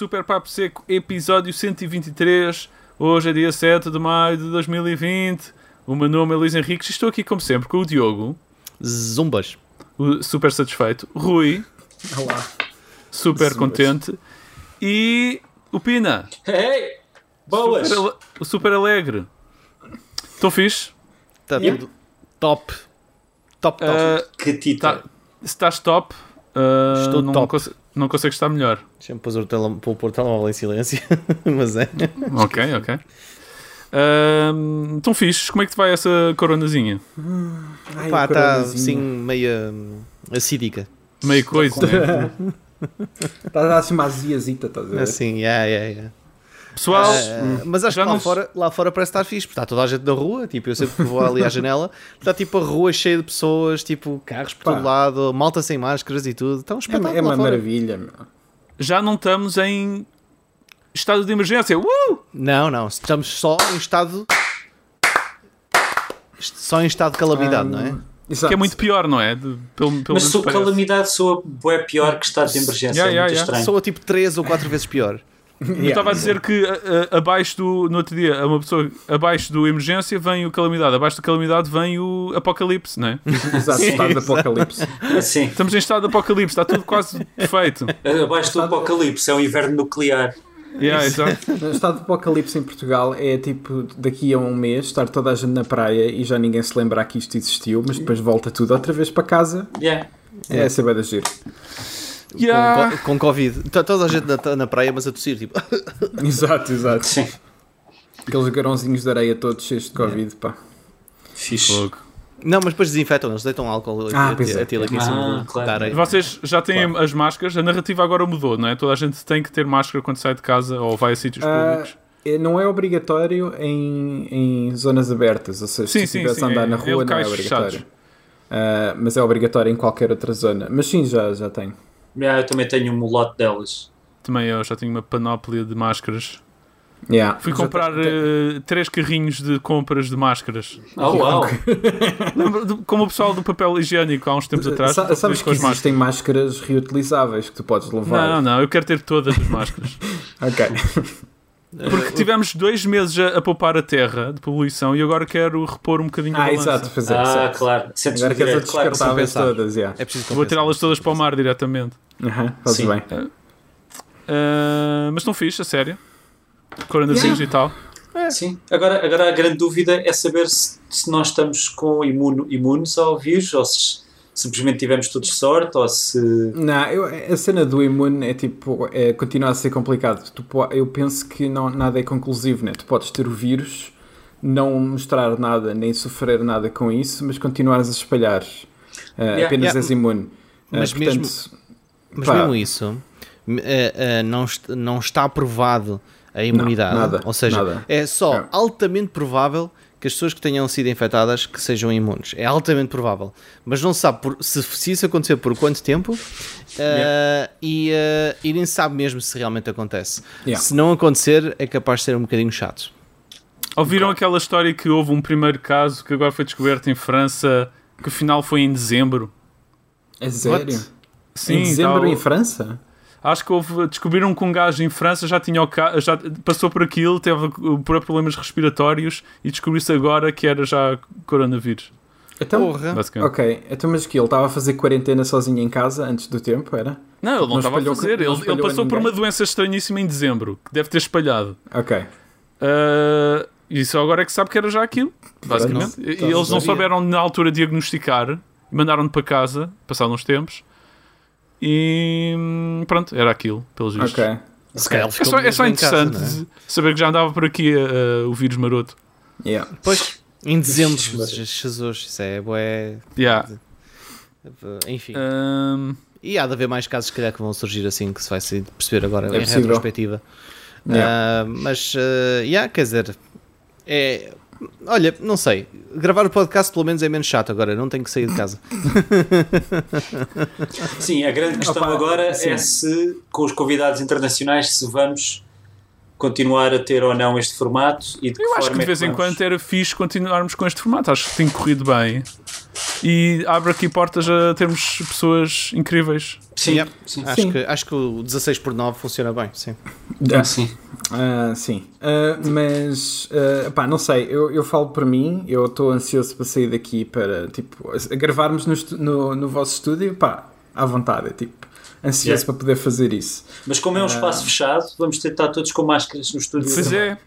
Super Papo Seco, episódio 123. Hoje é dia 7 de maio de 2020. O meu nome é Luís Henriques e estou aqui, como sempre, com o Diogo, Zumbas. o super satisfeito, Rui, Olá. super Zumbas. contente, e o Pina, Hey! Boas! super o super alegre. Estão fixe? Está Yeah. tudo top. Top, top. Ah, Que tita! tá- se estás top, ah, Estou não, top. conse- não consegues estar melhor. Deixa-me pôr o, tele, pôr o telemóvel em silêncio. Mas é. Ok, ok. Ah, Estão fixes? Como é que te vai essa coronazinha? Ai, Pá, está assim meia hum, acídica. Meio coisa, né? Está a dar assim uma aziazita, estás a ver? Assim, yeah, yeah, yeah. Pessoal, Ah, mas acho que lá não- fora, lá fora parece estar fixe, porque está toda a gente na rua. Tipo, eu sempre que vou ali à janela, está tipo a rua cheia de pessoas, tipo carros por Pá. todo lado, malta sem máscaras e tudo. Está um É, espetáculo é uma fora. maravilha, meu. já não estamos em estado de emergência. Uh! Não, não, estamos só em estado. Só em estado de calamidade, não é? Exato. Que é muito pior, não é? De, pelo, pelo Mas parece. calamidade soa bué pior que estado de emergência. Yeah, é yeah, muito yeah. estranho. Soa tipo 3 ou 4 vezes pior. Eu estava a dizer que a- a- abaixo do. No outro dia, uma pessoa. Abaixo do emergência vem o calamidade. Abaixo do calamidade vem o apocalipse, não é? Exato, estado de apocalipse. Sim. Estamos em estado de apocalipse, está tudo quase perfeito. Abaixo do apocalipse, é o inverno nuclear. Yeah, exato. O estado de apocalipse em Portugal é tipo daqui a um mês estar toda a gente na praia e já ninguém se lembrar que isto existiu, mas depois volta tudo outra vez para casa. Yeah. É essa vai da giro. Yeah. Com, co- com Covid. Está toda a gente na, na praia, mas a tossir, tipo. Exato, exato. Sim. Aqueles grãozinhos de areia todos cheios de Covid, pá. Fixe. Fogo. Não, mas depois desinfetam, eles deitam álcool aqui, Ah, a, pois é. aqui em Ah, cima claro. areia. Vocês já têm as máscaras, a narrativa agora mudou, não é? Toda a gente tem que ter máscara quando sai de casa ou vai a sítios Ah, públicos. é- não é obrigatório em, em zonas abertas, ou seja, Sim, se sim, a andar é- na rua não é obrigatório. Ah, mas é obrigatório em qualquer outra zona. Mas sim, já, já tem. Yeah, eu também tenho um lote delas. Também eu já tenho uma panóplia de máscaras. Yeah. Fui comprar eh, três carrinhos de compras de máscaras. Oh, uau! Lembra do- como o pessoal do papel higiênico há uns tempos atrás. Sa- sabes que existem máscaras reutilizáveis que tu podes máscaras. levar? Não, não, eu quero ter todas as máscaras. Ok. Porque tivemos dois meses a, a poupar a terra de poluição e agora quero repor um bocadinho a Ah, balança. exato, pois é. Ah, certo. claro. Sentes Agora queres claro. descartáveis compensar. todas, yeah. É preciso Vou tirá-las todas para o mar diretamente. Aham, fazes Sim. bem. Ah, mas estão fixe, a sério. Coronavírus e tal. Sim. Agora, agora a grande dúvida é saber se, se nós estamos com imuno, imunes ao vírus ou se simplesmente tivemos todos sorte ou se. Não, eu, a cena do imune é tipo, é, continua a ser complicado. Tu eu penso que não, nada é conclusivo, né? Tu podes ter o vírus, não mostrar nada, nem sofrer nada com isso, mas continuares a espalhar. Ah, Yeah. apenas Yeah. és imune. Mas mesmo- Mas pá, mesmo isso, eh, não, est- não está provado a imunidade. nada, ou seja, nada. é só É. altamente provável que as pessoas que tenham sido infectadas que sejam imunes. É altamente provável. Mas não se sabe por- se, se isso acontecer por quanto tempo eh, e, eh, e nem se sabe mesmo se realmente acontece. Yeah. Se não acontecer, é capaz de ser um bocadinho chato. Ouviram aquela história que houve um primeiro caso que agora foi descoberto em França, que o final foi em dezembro? É sério? Sim, em dezembro tal. em França? Acho que houve, descobriram que um gajo em França já tinha o ca- já passou por aquilo, teve uh, por problemas respiratórios e descobriu-se agora que era já coronavírus. Então, Porra. Ok. Então, mas que ele estava a fazer quarentena sozinho em casa antes do tempo, era? Não, ele não Não estava a fazer. Ele, ele passou por uma doença estranhíssima em dezembro, que deve ter espalhado. Ok. Uh, e só agora é que sabe que era já aquilo, basicamente. Não, e eles não souberam na altura diagnosticar, mandaram-no para casa, passados uns tempos, e hum, pronto, era aquilo, pelos vistos. Ok. Se calhar ele É só, é só casa, interessante não é? saber que já andava por aqui uh, o vírus maroto. Yeah. Pois, em dezembro, Jesus, isso é bué. Yeah. Enfim. Um, E há de haver mais casos, se calhar, que vão surgir assim, que se vai se perceber agora É em possível. retrospectiva. Yeah. Ah, mas, uh, yeah, quer dizer, é. Olha, não sei. Gravar o podcast pelo menos é menos chato agora, não tenho que sair de casa. Sim, a grande questão Opa, agora sim. é se, com os convidados internacionais, se vamos continuar a ter ou não este formato e de que eu acho forma que de é vez em quando era fixe continuarmos com este formato. Acho que tem corrido bem. E abre aqui portas a termos pessoas incríveis. Sim, Yep. sim. Acho, Sim. que, acho que o 16 por 9 funciona bem, sim. Ah, sim. Ah, sim, Ah, mas ah, pá, não sei, eu, eu falo por mim, eu estou ansioso para sair daqui para tipo, gravarmos no, no, no vosso estúdio, pá, à vontade, é tipo, ansioso Yeah. para poder fazer isso. Mas como é um espaço fechado, vamos ter de estar todos com máscaras no estúdio. Pois é.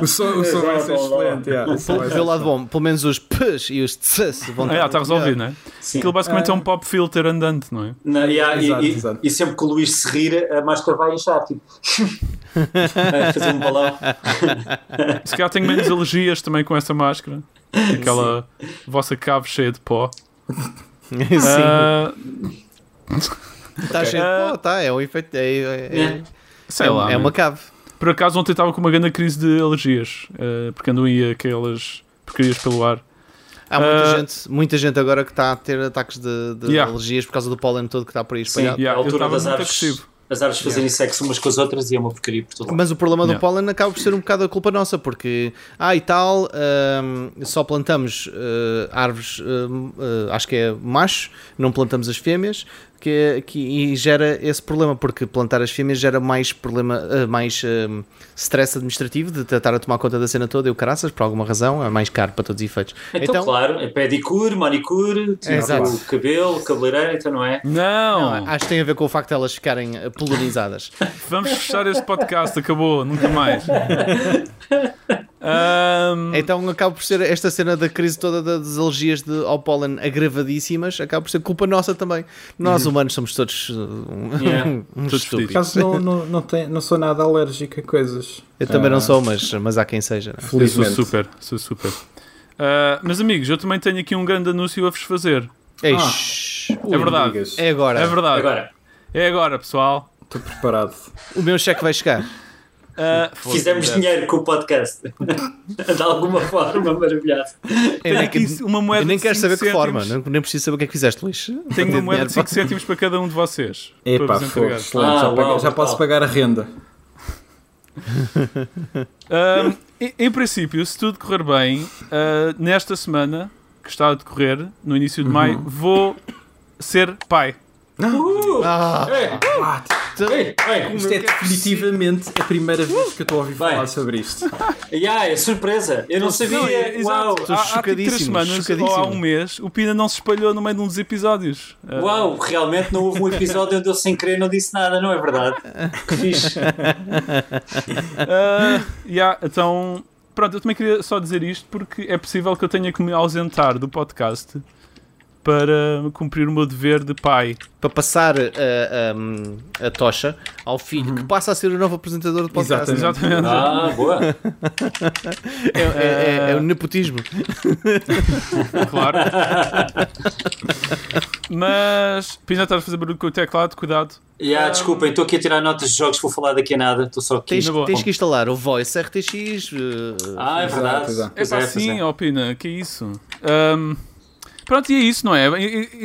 O som, o som vai ser excelente. yeah, o som vai Pelo lado bom, pelo menos os p's e os t's vão Ah, já está resolvido, não é? Sim. Aquilo basicamente é um pop filter andante, não é? E, e- Exato, e- exato. e sempre que o Luís se rir, a máscara vai inchar, tipo. vai fazer um balão. Se calhar tenho menos alergias também com essa máscara. Aquela vossa cave cheia de pó. Sim. Ah, Está cheio de pó, tá, é um efeito. É, é, é, sei é- lá. é uma cave. Por acaso ontem estava com uma grande crise de alergias. ah, porque andam aí aquelas porcarias pelo ar. Há muita, Ah. gente, muita gente agora que está a ter ataques de, de Yeah. alergias por causa do pólen todo que está por aí Sim, espalhado. Yeah, a altura das muito árvores, agressivo. As árvores fazerem sexo umas com as outras e é uma porcaria por todo lado. Mas o problema do pólen acaba por ser um bocado a culpa nossa, porque, ah, e tal, hum, só plantamos eh, árvores, hum, eh, acho que é macho, não plantamos as fêmeas, que, que, e gera esse problema, porque plantar as fêmeas gera mais problema, eh, mais hum, stress administrativo de estar a tomar conta da cena toda e o caraças, por alguma razão, é mais caro para todos os efeitos. Então, claro, é pedicure, manicure, Exato. o cabelo, cabeleireira, então não é? Não! acho que tem a ver com o facto de elas ficarem eh, polinizadas. Vamos fechar este podcast, acabou, nunca mais. Ahm, Então acaba por ser esta cena da crise toda das alergias de, ao pólen agravadíssimas, acaba por ser culpa nossa também. Nós humanos somos todos uh, Yeah. uns Todos estúpidos. Por acaso não, não, não, tem, não sou nada alérgico a coisas. Eu também Ah, não sou, mas, mas há quem seja. né? eu sou Felizmente. super, sou super. Ah, meus amigos, eu também tenho aqui um grande anúncio a vos fazer. Eish, Ui, É verdade. é agora. É verdade. Agora, É agora, pessoal. Estou preparado. O meu cheque vai chegar. Ah, fizemos foda-se. dinheiro com o podcast. de alguma forma maravilhosa. Eu nem, aqui uma moeda eu nem quero saber que forma, não- nem preciso saber o que é que fizeste, Luís. Tenho uma moeda de 5 para- cêntimos para cada um de vocês. Epá, para vos foi excelente. Ah, já, uau, já posso uau. pagar a renda. Em, em princípio, se tudo correr bem, ah, nesta semana que está a decorrer, no início de maio, vou ser pai. Uh! Ah, Ei, What? ei, ei. Isto é definitivamente a primeira vez que eu estou a ouvir Vai. falar sobre isto. Ya, é surpresa. Eu não sabia. Não, é- Uau. Há, há tipo chocadíssimo, três semanas ou há um mês, o Pina não se espalhou no meio de um dos episódios. Ah, Uau, realmente não houve um episódio onde eu sem querer não disse nada, não é verdade? Que fixe. ah, yeah, então, pronto, eu também queria só dizer isto porque é possível que eu tenha que me ausentar do podcast para cumprir o meu dever de pai. para passar a, a- a tocha ao filho, que passa a ser o novo apresentador do podcast. Exatamente. Exatamente. Ah, boa. É, é- é- é o nepotismo. Claro. Mas, Pina, estás a fazer barulho com o teclado, cuidado. Ya, desculpem, estou aqui a tirar notas de jogos, vou falar daqui a nada. Estou só aqui. Tens, tens que instalar o Voice RTX. eh, Ah, é verdade. Exato, Pois É pá, pois sim, ó Pina, que é isso? Ahm, pronto, e é isso, não é?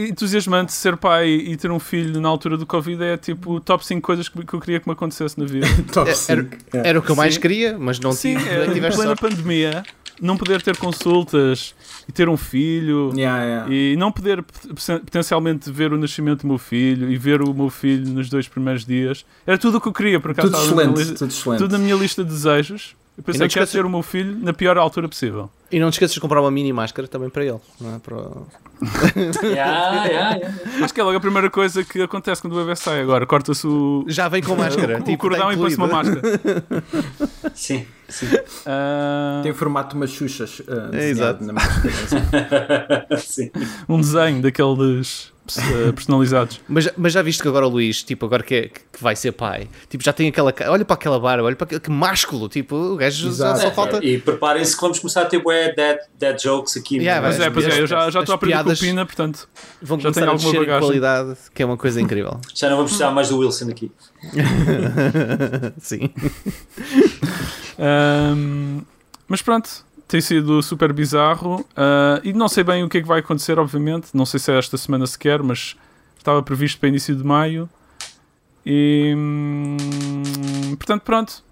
Entusiasmante ser pai e ter um filho na altura do Covid é tipo top 5 coisas que eu queria que me acontecesse na vida. Top era, cinco. Yeah. era o que eu mais Sim. queria, mas não Sim, tive. é, tiveste plena pandemia, não poder ter consultas e ter um filho. Yeah, yeah. E não poder pot- potencialmente ver o nascimento do meu filho e ver o meu filho nos dois primeiros dias era tudo o que eu queria, por acaso Tudo excelente, tudo excelente. tudo na minha lista de desejos. Eu E pensei não que esqueças- ter o meu filho na pior altura possível. E não te esqueças de comprar uma mini máscara também para ele. Não é? Para Ya, ya, ya. Acho que é logo a primeira coisa que acontece quando o bebê sai agora. Corta-se o, Já vem com máscara. o tipo, cordão está e põe-se uma máscara. Sim, sim. Ah, Tem o formato de umas xuxas uh, desenhado exato. na máscara. sim. um desenho daqueles personalizados. Mas, mas já viste que agora o Luís, tipo, agora que, é- que vai ser pai, tipo, já tem aquela. Olha para aquela barba, olha para aquele que másculo, tipo, o gajo já Exato. só falta. E preparem-se que vamos começar a ter bué dead, dead jokes aqui. Yeah, no- Pois é, pois é, eu já estou a aprender com Pina, portanto. Vão Já a alguma bagagem. qualidade, que é uma coisa incrível. Já não vamos precisar mais do Wilson aqui. Sim. Ahm, mas pronto, tem sido super bizarro. ah, e não sei bem o que é que vai acontecer, obviamente. Não sei se é esta semana sequer, mas estava previsto para início de maio. E hum, portanto, pronto.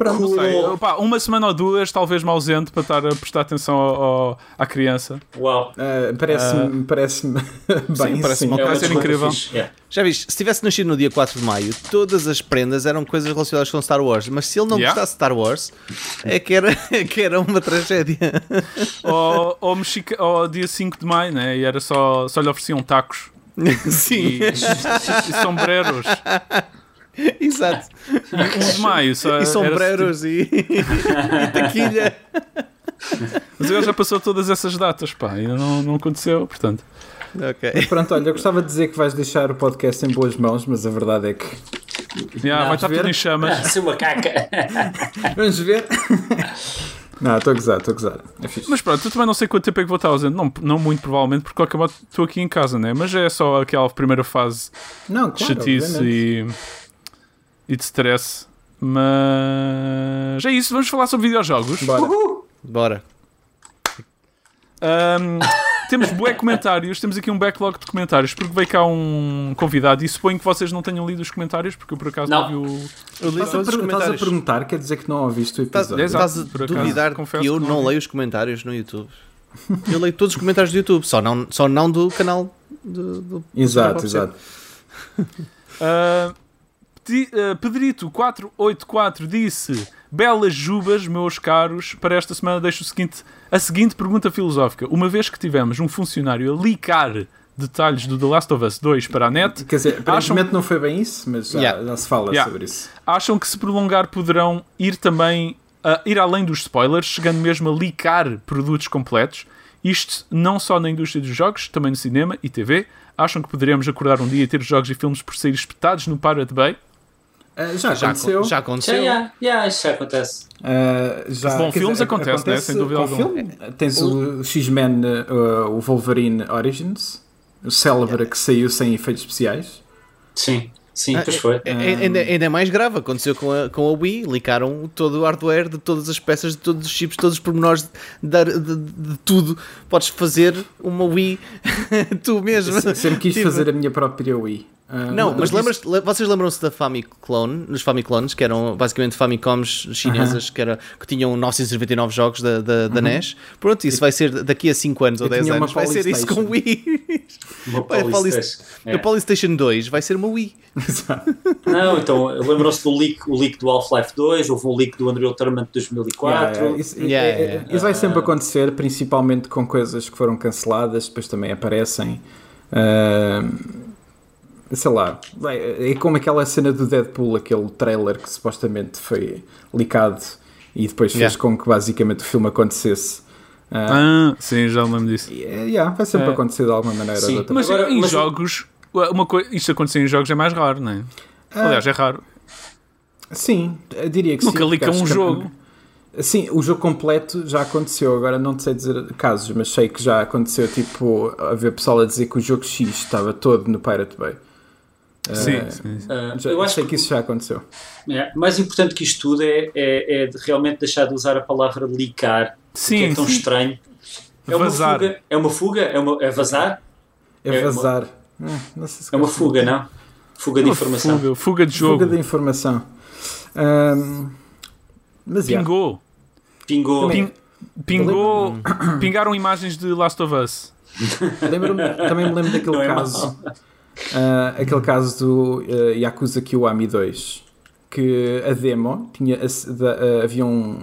Pronto, Não sei, opá, uma semana ou duas, talvez me ausente para estar a prestar atenção ao, ao- à criança. Uau. Uh, parece-me parece bem, parece-me sim. É ser incrível. yeah. Já viste, se tivesse nascido no dia 4 de maio, todas as prendas eram coisas relacionadas com Star Wars, mas se ele não Yeah. gostasse de Star Wars, é que era, é que era uma tragédia. ou, ou, mexica, ou dia 5 de maio, né? E era só, só lhe ofereciam tacos Sim, e, e sombreros. exato. E 1 de maio só E sombreros e, e taquilha. Mas agora já passou todas essas datas, pá, ainda não, não aconteceu, portanto. Ok. Pronto, olha, eu gostava de dizer que vais deixar o podcast em boas mãos, mas a verdade é que. Yeah, vai estar ver? tudo em chamas. Ah, seu macaca. Vamos ver. Não, estou a gozar, estou a gozar. É fixe. Mas pronto, eu também não sei quanto tempo é que vou estar ausente. Não, não muito provavelmente, porque qualquer modo estou aqui em casa, né? Mas é só aquela primeira fase Não, de claro, chatice obviamente. e, e de stress. Mas é isso, vamos falar sobre videojogos. Bora. Bora. Ahm, temos bué comentários, temos aqui um backlog de comentários, porque veio cá um convidado e suponho que vocês não tenham lido os comentários, porque eu por acaso não, Não. vi o. Eu li Estás a, estás a comentários. perguntar, quer dizer que não ouviste o episódio. Estás a duvidar confesso que eu que não não leio os comentários no YouTube. Eu leio todos os comentários do YouTube, só não, só não do canal do, do Exato, do- exato. Ah, Pedrito484 disse: Belas jubas, meus caros. Para esta semana deixo o seguinte, a seguinte pergunta filosófica. Uma vez que tivemos um funcionário a licar detalhes do The Last of Us 2 para a net, Quer dizer, Acham- aparentemente não foi bem isso, mas já, Yeah. já se fala Yeah. sobre isso. acham que se prolongar poderão ir também a ir além dos spoilers, chegando mesmo a licar produtos completos. Isto não só na indústria dos jogos, também no cinema e TV. Acham que poderemos acordar um dia e ter jogos e filmes por sair espetados no Pirate Bay? Ah, já Já, aconteceu. já aconteceu. já, já, isso já acontece. Ah, já, Bom, filmes acontece, né? Sem dúvida alguma. filme. Tens o X-Men, ah, o Wolverine Origins, o célebre que saiu sem efeitos especiais. Sim, sim, Ah, pois foi. é- é- Ainda, ainda é mais grave, aconteceu com a, com a Wii, licaram todo o hardware de todas as peças, de todos os chips, todos os pormenores de, de, de- de tudo. Podes fazer uma Wii tu mesmo. Se- Sempre quis Tipo, fazer a minha própria Wii. Ah, Não, mas lembras, le- vocês lembram-se da Famiclone, nos Famiclones, que eram basicamente Famicoms chinesas que, era, que tinham 999 jogos da, da, da NES? Pronto, isso vai ser daqui a 5 anos ou Eu 10 tinha uma anos, vai ser isso com. Wii. Uma a Polystation. A É. Polystation 2 vai ser uma Wii. Não, então lembram-se do leak, o leak do Half-Life 2, houve um leak do Unreal Tournament 2004. Yeah, yeah, Isso, Yeah, é- é- yeah. isso vai sempre acontecer, principalmente com coisas que foram canceladas, depois também aparecem. ah, sei lá, é como aquela cena do Deadpool, aquele trailer que supostamente foi licado e depois fez Yeah. com que basicamente o filme acontecesse. Ah, Ah, sim, já me lembro disso. e, é, yeah, vai sempre É. acontecer de alguma maneira ou Sim, de outra. Mas Agora, em mas- jogos, uma coisa, isto acontecer em jogos é mais raro, não é? Aliás, é raro. Sim, diria que Nunca sim. porque lica um que- jogo. Sim, o jogo completo já aconteceu. Agora não te sei dizer casos, mas sei que já aconteceu. Tipo, haver pessoal a dizer que o jogo X estava todo no Pirate Bay. Sim, Eh, sim. Ah, Já, eu acho sei que que isso já aconteceu. é, mais importante que isto tudo é, é, é de realmente deixar de usar a palavra licar, que Sim, é tão sim. estranho. É uma Vazar. fuga? É uma fuga? É, uma, é vazar? É É uma- vazar. Hum, não sei se É uma fuga, não? Fuga de Uma informação. Fuga, fuga de jogo. Fuga de informação. Ahm, mas. Pingou. Pingou. Ping- pingou. Pingaram imagens de Last of Us. Lembro-me- também me lembro daquele Não é caso. Ah, aquele caso do ah, Yakuza Kiwami 2 que a demo tinha ace- da- ah, havia um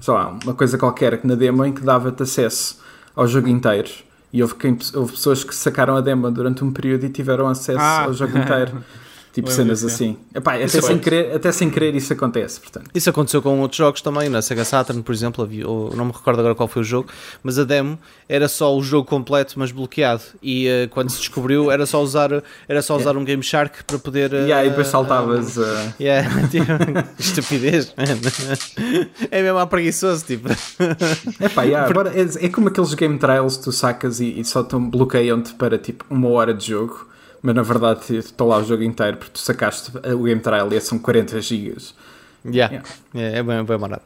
sei lá, uma coisa qualquer na demo em que dava-te acesso ao jogo inteiro e houve, quem- houve pessoas que sacaram a demo durante um período e tiveram acesso Ah. ao jogo inteiro tipo cenas assim Epá, até, Isso sem querer, até sem querer isso acontece portanto Isso aconteceu com outros jogos também, na Sega Saturn, por exemplo, havia, não me recordo agora qual foi o jogo, mas a demo era só o jogo completo, mas bloqueado. E eh, quando se descobriu, era só usar, era só usar um Game Shark para poder. eh, e aí depois eh, saltavas ah, Yeah, tipo, estupidez, man. É mesmo a preguiçoso, tipo. Epá, yeah, agora é, é como aqueles game trials que tu sacas e, e só te bloqueiam-te para tipo uma hora de jogo, mas na verdade estou lá o jogo inteiro porque tu sacaste o game trial e são 40 gigas. Yeah. É, é bem, bem barato.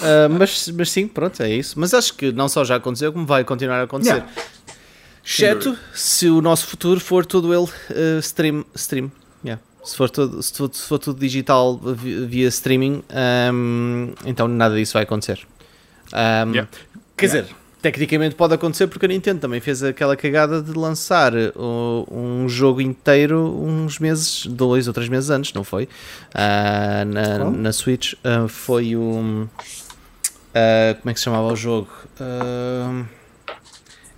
Ah, mas, mas sim, pronto, é isso. Mas acho que não só já aconteceu, como vai continuar a acontecer. Yeah. Exceto se o nosso futuro for todo ele eh, stream. stream. Yeah. Se for tudo, se for, se for tudo digital vi- via streaming, ahm, então nada disso vai acontecer. Yeah. Quer dizer, tecnicamente pode acontecer porque a Nintendo também fez aquela cagada de lançar uh, um jogo inteiro uns meses, dois ou três meses antes, não foi? Ah, na, Qual? na Switch ah, foi o. ah, como é que se chamava o jogo?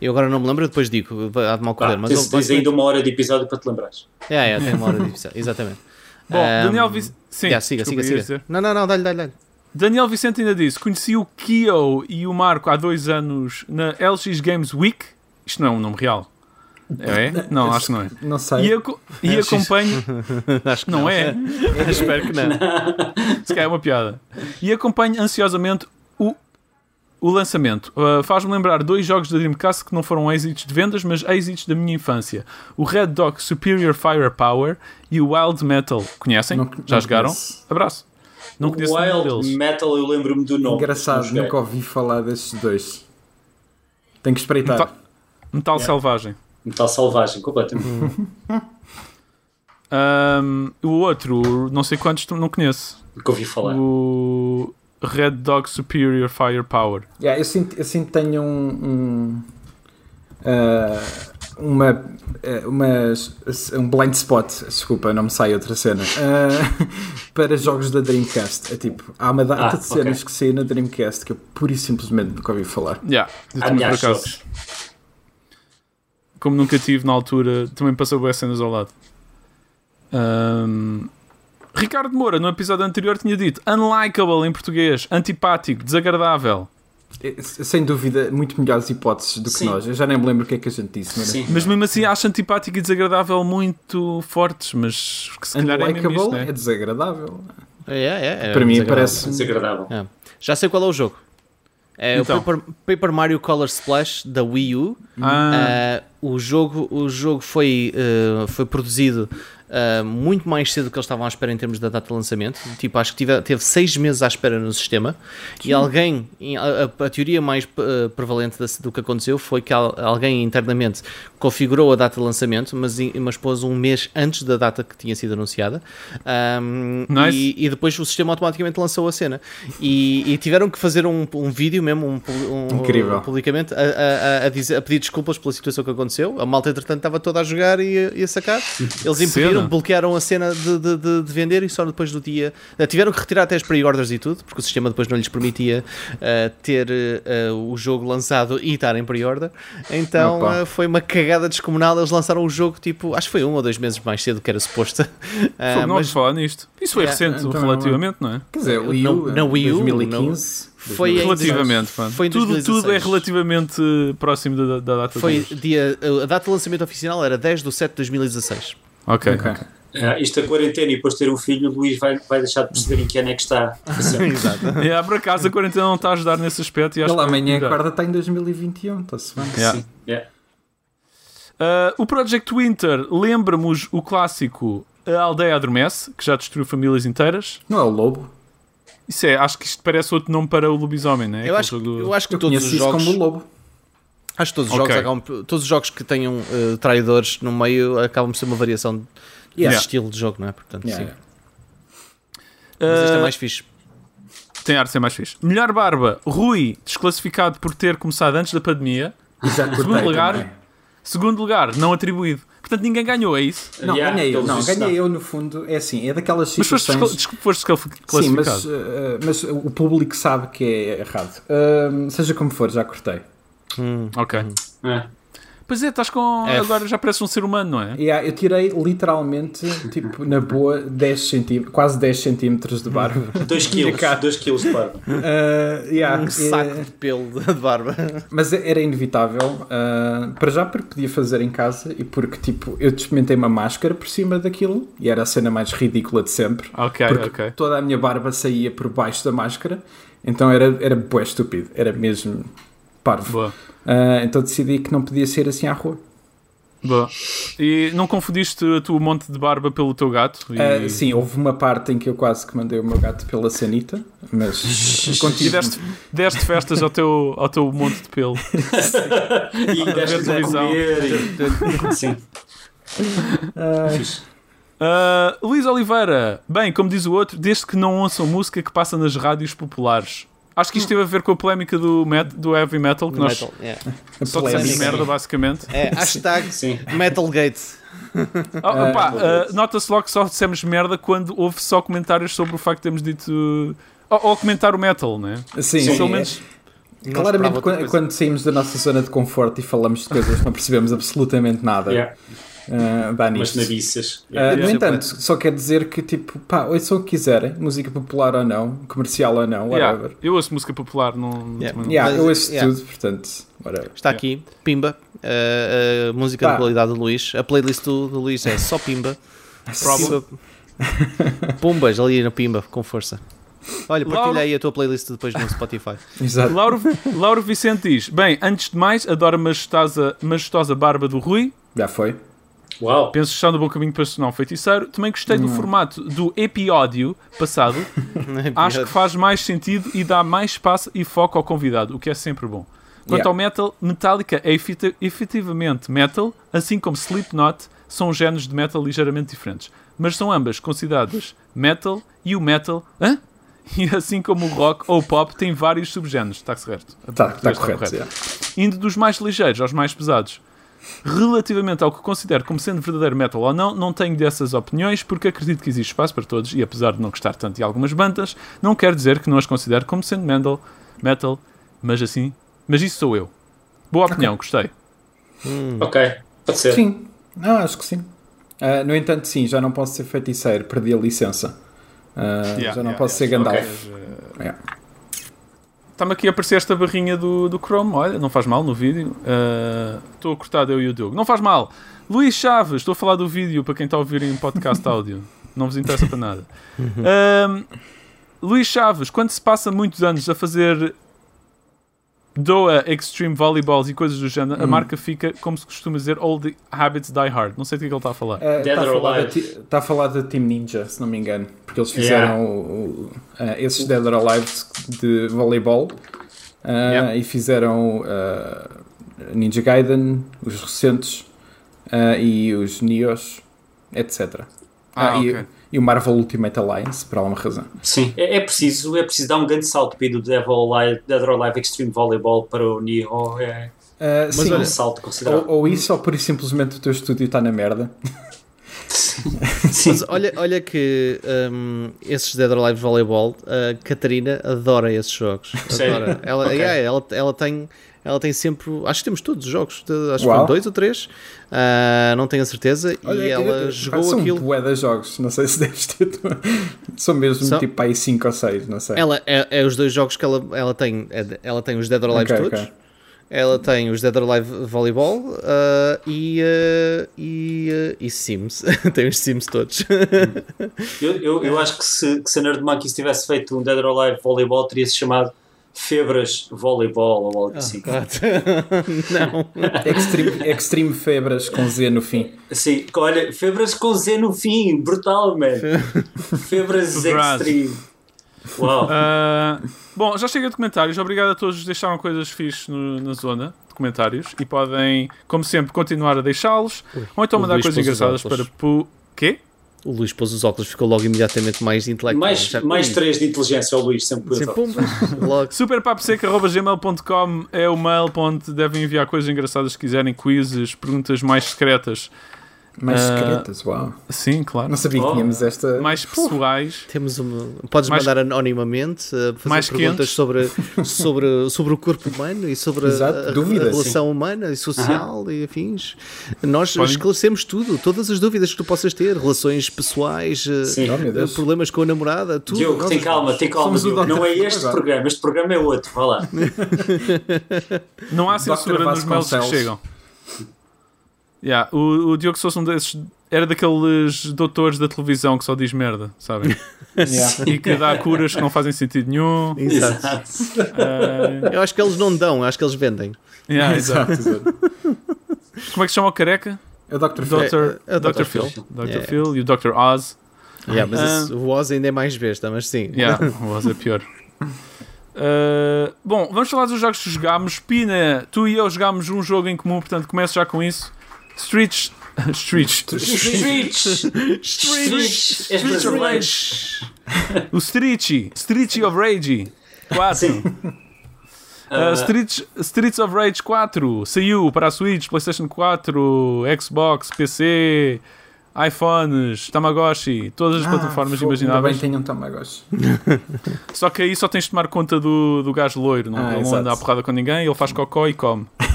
Eu agora não me lembro, depois digo, há de mal correr. Ah, mas tens, eu- tens ainda uma hora de episódio para te lembrares. é, é, tem uma hora de episódio, exatamente. Bom, Ahm, Daniel Vicente. Sim, yeah, siga, siga, siga. Não, não, não, dá-lhe, dá-lhe. Daniel Vicente ainda disse: Conheci o Kyo e o Marco há dois anos na LX Games Week. Isto não é um nome real. É? Não, acho que não é. Não sei. E, aco- e acompanho. Acho que Não é? Espero que não. Se calhar é uma piada. E acompanho ansiosamente o, o lançamento. Uh, Faz-me lembrar dois jogos da Dreamcast que não foram êxitos de vendas, mas êxitos da minha infância: o Red Dog Superior Firepower e o Wild Metal. Conhecem? Não- Já não jogaram? Abraço. Não conheço nenhum Wild deles. Metal, eu lembro-me do nome. Engraçado, nunca ouvi falar desses dois. Tenho que espreitar. Metal, Metal Yeah. Selvagem. Metal selvagem, completamente. Um, o outro, não sei quantos tu não conheço. Nunca ouvi falar. O Red Dog Superior Firepower. Yeah, eu, sinto, eu sinto que tenho um. um ah, uma, ah, umas- um blind spot, desculpa, não me sai outra cena, ah, para jogos da Dreamcast. É tipo, há uma data Ah, de cenas que saem na Dreamcast que eu pura e simplesmente nunca ouvi falar. Yeah, Há milhares de acaso, jogos. como nunca tive na altura, também passou boas cenas ao lado. Um, Ricardo Moura, no episódio anterior, tinha dito unlikable em português, antipático, desagradável. É, Sem dúvida, muito melhores hipóteses do que Sim. nós. Eu já nem me lembro o que é que a gente disse. Era? Sim. Mas mesmo assim acho antipático e desagradável muito fortes, mas que se calhar é mesmo é né? desagradável. É, é, é, Para mim desagradável. parece. Desagradável. É. Já sei qual é o jogo. É Então. o Paper, Paper Mario Color Splash da Wii U. Ah, Ah, o jogo, o jogo foi, eh, foi produzido ah, muito mais cedo do que eles estavam à espera em termos da data de lançamento. Tipo, acho que tive, teve seis meses à espera no sistema. E alguém, a, a- a teoria mais eh, prevalente da- do que aconteceu foi que al- alguém internamente configurou a data de lançamento, mas, mas pôs um mês antes da data que tinha sido anunciada. Ahm, Nice. e, e depois o sistema automaticamente lançou a cena. E, e tiveram que fazer um, um vídeo mesmo, um, um- Incrível. publicamente, a, a- a- dizer- a pedir desculpas pela situação que aconteceu. A malta, entretanto, estava toda a jogar e a, e a sacar. Eles impediram. Bloquearam a cena de, de- de- de vender e só depois do dia. eh, Tiveram que retirar até as pre-orders e tudo, porque o sistema depois não lhes permitia eh, ter eh, o jogo lançado e estar em pre-order. Então eh, foi uma cagada descomunal. Eles lançaram o jogo, tipo, acho que foi um ou dois meses mais cedo que era suposto. Ah, fogo, não mas vamos falar nisto. Isso foi Yeah, recente, então- relativamente, não é? Quer dizer, o Wii Na- U, na Wii U, 2015. Foi em- Relativamente, pá. Foi em tudo, 2016. tudo é relativamente próximo da, da data foi dia, a data de lançamento oficial era 10 de 7 de 2016. Ok. Ok. ok. Ah, isto a quarentena e depois ter um filho, o Luís vai, vai deixar de perceber em que ano é que está. Exato. Yeah, por acaso a quarentena não está a ajudar nesse aspecto e acho Ele amanhã acorda está em 2021, está-se bem. Yeah. Sim. Yeah. Uh, o Project Winter lembra-nos o clássico A Aldeia Adormece, que já destruiu famílias inteiras. Não é o Lobo? Isso é, acho que isto parece outro nome para o lobisomem, não é? Eu acho, jogo do- eu acho que Eu todos os jogos. como o Lobo. Acho que todos os Ok. jogos acabam, todos os jogos que tenham eh, traidores no meio acabam por ser uma variação desse Yeah. estilo de jogo, não é? Portanto, Yeah. sim. Mas este é Uh, mais fixe. Tem ar de ser mais fixe. Melhor barba, Rui, desclassificado por ter começado antes da pandemia. E cortei Segundo lugar, também. Segundo lugar, não atribuído. Portanto, ninguém ganhou, é isso? Não, Yeah, ganhei eu. Não, ganhei eu no fundo. É assim, é daquelas Mas foste, situações. descla- foste desclassificado. Sim, mas, uh, mas o público sabe que é errado. Um, seja como for, já cortei. Ok. Ah, Pois é, estás com. F. Agora já pareces um ser humano, não é? E, ah, eu tirei literalmente, tipo, na boa, 10 centímetros, quase 10 centímetros de barba. 2 quilos, cá. 2 quilos de barba. Uh, yeah, Um é- saco de pelo de barba. Mas era inevitável. uh, para já porque podia fazer em casa e porque tipo eu experimentei uma máscara por cima daquilo e era a cena mais ridícula de sempre. Ok, porque ok. toda a minha barba saía por baixo da máscara, então era, era bué estúpido, era mesmo parvo. Boa. Uh, então decidi que não podia ser assim à rua. Boa. E não confundiste a tua monte de barba pelo teu gato? E, Uh, sim, houve uma parte em que eu quase que mandei o meu gato pela sanita, mas contigo. deste, deste festas ao teu, ao teu monte de pelo. E deste a televisão. comer. e- Sim. Uh. Ah, Luís Oliveira, bem, como diz o outro, desde que não ouçam música que passa nas rádios populares. Acho que isto teve a ver com a polémica do, met, do heavy metal, que nós Metal, yeah. só dissemos merda, basicamente. É, hashtag Sim. Metalgate. Oh, Deus. Nota-se logo que só dissemos merda quando houve só comentários sobre o facto de termos dito. Ou, ou comentar o metal, né? Sim, Pelo sim. menos. Não Claramente, quando, quando saímos da nossa zona de conforto e falamos de coisas não percebemos absolutamente nada, Yeah. Uh, dá Umas nisto. nabiças. Uh, Yeah. no entanto, só quer dizer que, tipo, pá, ouçam o que quiserem, música popular ou não, comercial ou não, Yeah, whatever. eu ouço música popular, não. Yeah. não- Yeah, eu ouço yeah. tudo, portanto, whatever. Está aqui, Pimba. A, a música Pá. de qualidade do Luís. A playlist do, do Luís é só Pimba. Pimba. Pumbas ali no Pimba, com força. Olha, partilha Laura- aí a tua playlist depois no Spotify. Exato. Lauro, Lauro Vicente diz: Bem, antes de mais, adoro a majestosa, majestosa barba do Rui. Já foi. Uau. Penso que está no bom caminho para se tornar um feiticeiro. Também gostei do formato do episódio passado. Acho que faz mais sentido e dá mais espaço e foco ao convidado, o que é sempre bom. Quanto Yeah. ao metal, Metallica é efeti- efetivamente metal, assim como Slipknot são géneros de metal ligeiramente diferentes, mas são ambas consideradas metal e o metal, hã? E assim como o rock ou o pop tem vários subgéneros, está correto? Tá, tá Está correto. yeah. indo dos mais ligeiros aos mais pesados. Relativamente ao que considero como sendo verdadeiro metal ou não, não tenho dessas opiniões porque acredito que existe espaço para todos e apesar de não gostar tanto de algumas bandas, não quer dizer que não as considero como sendo metal, metal mas assim, mas isso sou eu. Boa opinião, gostei. Ok. Pode ser. Sim, não, acho que sim. Uh, no entanto, sim, já não posso ser feiticeiro, perdi a licença. Uh, já não yeah, posso yeah. ser Gandalf. Ok. Yeah. Está-me aqui a aparecer esta barrinha do, do Chrome, olha, não faz mal no vídeo. Ah, Estou a cortar eu e o Diogo. Não faz mal. Luís Chaves, estou a falar do vídeo para quem está a ouvir em podcast áudio. Não vos interessa para nada. Ahm, Luís Chaves, quando se passa muitos anos a fazer Doa Extreme Volleyballs e coisas do género, a marca fica, como se costuma dizer, All the Habits Die Hard. Não sei do que é que ele está a falar. Uh, Dead Está a, falar da Alive. ti- tá a falar da Team Ninja, se não me engano, porque eles fizeram Yeah. o- o- uh, esses Dead or Alive de voleibol uh, Yeah. e fizeram uh, Ninja Gaiden, os recentes uh, e os Neos, etc. Ah, e, ok. e o Marvel Ultimate Alliance, por alguma razão. Sim. É, é preciso, é preciso dar um grande salto para do Dead or Alive, Dead or Alive Extreme Volleyball para o Neo. É, Uh, sim, é um salto considerável. ou, ou isso, ou por simplesmente o teu estúdio está na merda. Mas olha, olha que hum, esses Dead or Alive Volleyball, a Catarina adora esses jogos. Adora. Ela, Ok. yeah, ela, ela tem. Ela tem sempre. Acho que temos todos os jogos. Acho que foram dois ou três. ah, não tenho a certeza. Olha, e eu- ela eu- jogou são aquilo. bué de jogos, não sei se deves ter. São mesmo São- tipo aí 5 ou 6, não sei. Ela é, é os dois jogos que ela, ela tem. é Ela tem os Dead or Alive Ok, todos. ok. Ela tem os Dead or Alive Volleyball ah, e, ah, e, ah, e Sims. tem os Sims todos. Eu, eu, eu acho que se, que se a Nerd Monkeys tivesse feito um Dead or Alive Volleyball, teria-se chamado Febras Volleyball ou algo assim. não. Extreme, Extreme Febras com Z no fim. Assim, olha, Febras com Z no fim, brutal, man. Febras. Extreme. Uau. Ah, bom, já chega de comentários. Obrigado a todos que deixaram coisas fixes no- na zona de comentários e podem, como sempre, continuar a deixá-los ou então mandar coisas engraçadas para pu... Quê? O Luís pôs os óculos, ficou logo imediatamente mais intelectual. mais Já- mais 3 de inteligência ao Luís, sempre sim, por pumba, logo. Superpaposeca.gmail.com é o mail onde devem enviar coisas engraçadas que quiserem, quizzes, perguntas mais secretas. Mais Ah, secretas, uau. Sim, claro. Não sabia que Oh. tínhamos esta. Mais pessoais. Temos uma, podes Mais- mandar anonimamente uh, fazer Mais perguntas quentes. sobre, sobre, sobre o corpo humano e sobre a- Exato, a, dúvidas, a relação humana e social e afins. Nós Podem- esclarecemos tudo, todas as dúvidas que tu possas ter, relações pessoais, uh. Oh, uh, problemas com a namorada, tudo. Diogo, Nós tem calma, tem calma, Diogo. Não é este agora. programa, este programa é outro. Vá lá. Não há censura nos mails que chegam. Yeah, o, o Diogo Sousa um desses era daqueles doutores da televisão que só diz merda, sabem? Yeah. e que dá curas que não fazem sentido nenhum. Exato. Ah, Eu acho que eles não dão, acho que eles vendem. yeah, exato. Exato. Como é que se chama o careca? É o Dr. Phil. Dr. é o Dr. Dr. Phil. Phil. Dr. Yeah. Phil e o Dr. Oz. Yeah, mas Ah. esse- o Oz ainda é mais besta, mas sim. Yeah, o Oz é pior. Ah, bom, vamos falar dos jogos que jogámos. Pina, tu e eu jogámos um jogo em comum, portanto começo já com isso. Streets Streets. Streets! Streets! Streets of. Rage. O Street. Street of Rage 4. Sim. Uh, Streets, Streets of Rage 4 saiu para a Switch, PlayStation 4, Xbox, PC, iPhones, Tamagotchi, todas as plataformas Ah, fogo, Ainda imagináveis. bem tenham Tamagotchi. Só que aí só tens de tomar conta do, do gajo loiro, não, Ah, ele não anda à porrada com ninguém, ele faz cocó e come.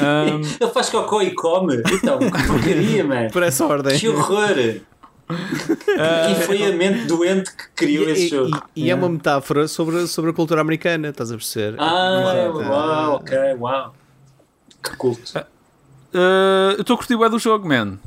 Um, Ele faz cocó e come. Então, que porcaria, man. Por essa ordem. Que horror. Quem foi a mente doente que criou E, esse e- jogo? e- e é uma metáfora sobre, sobre a cultura americana, estás a perceber? Ah, Exato. uau, ok, uau. Que culto. Uh, eu estou a curtir o do jogo, man.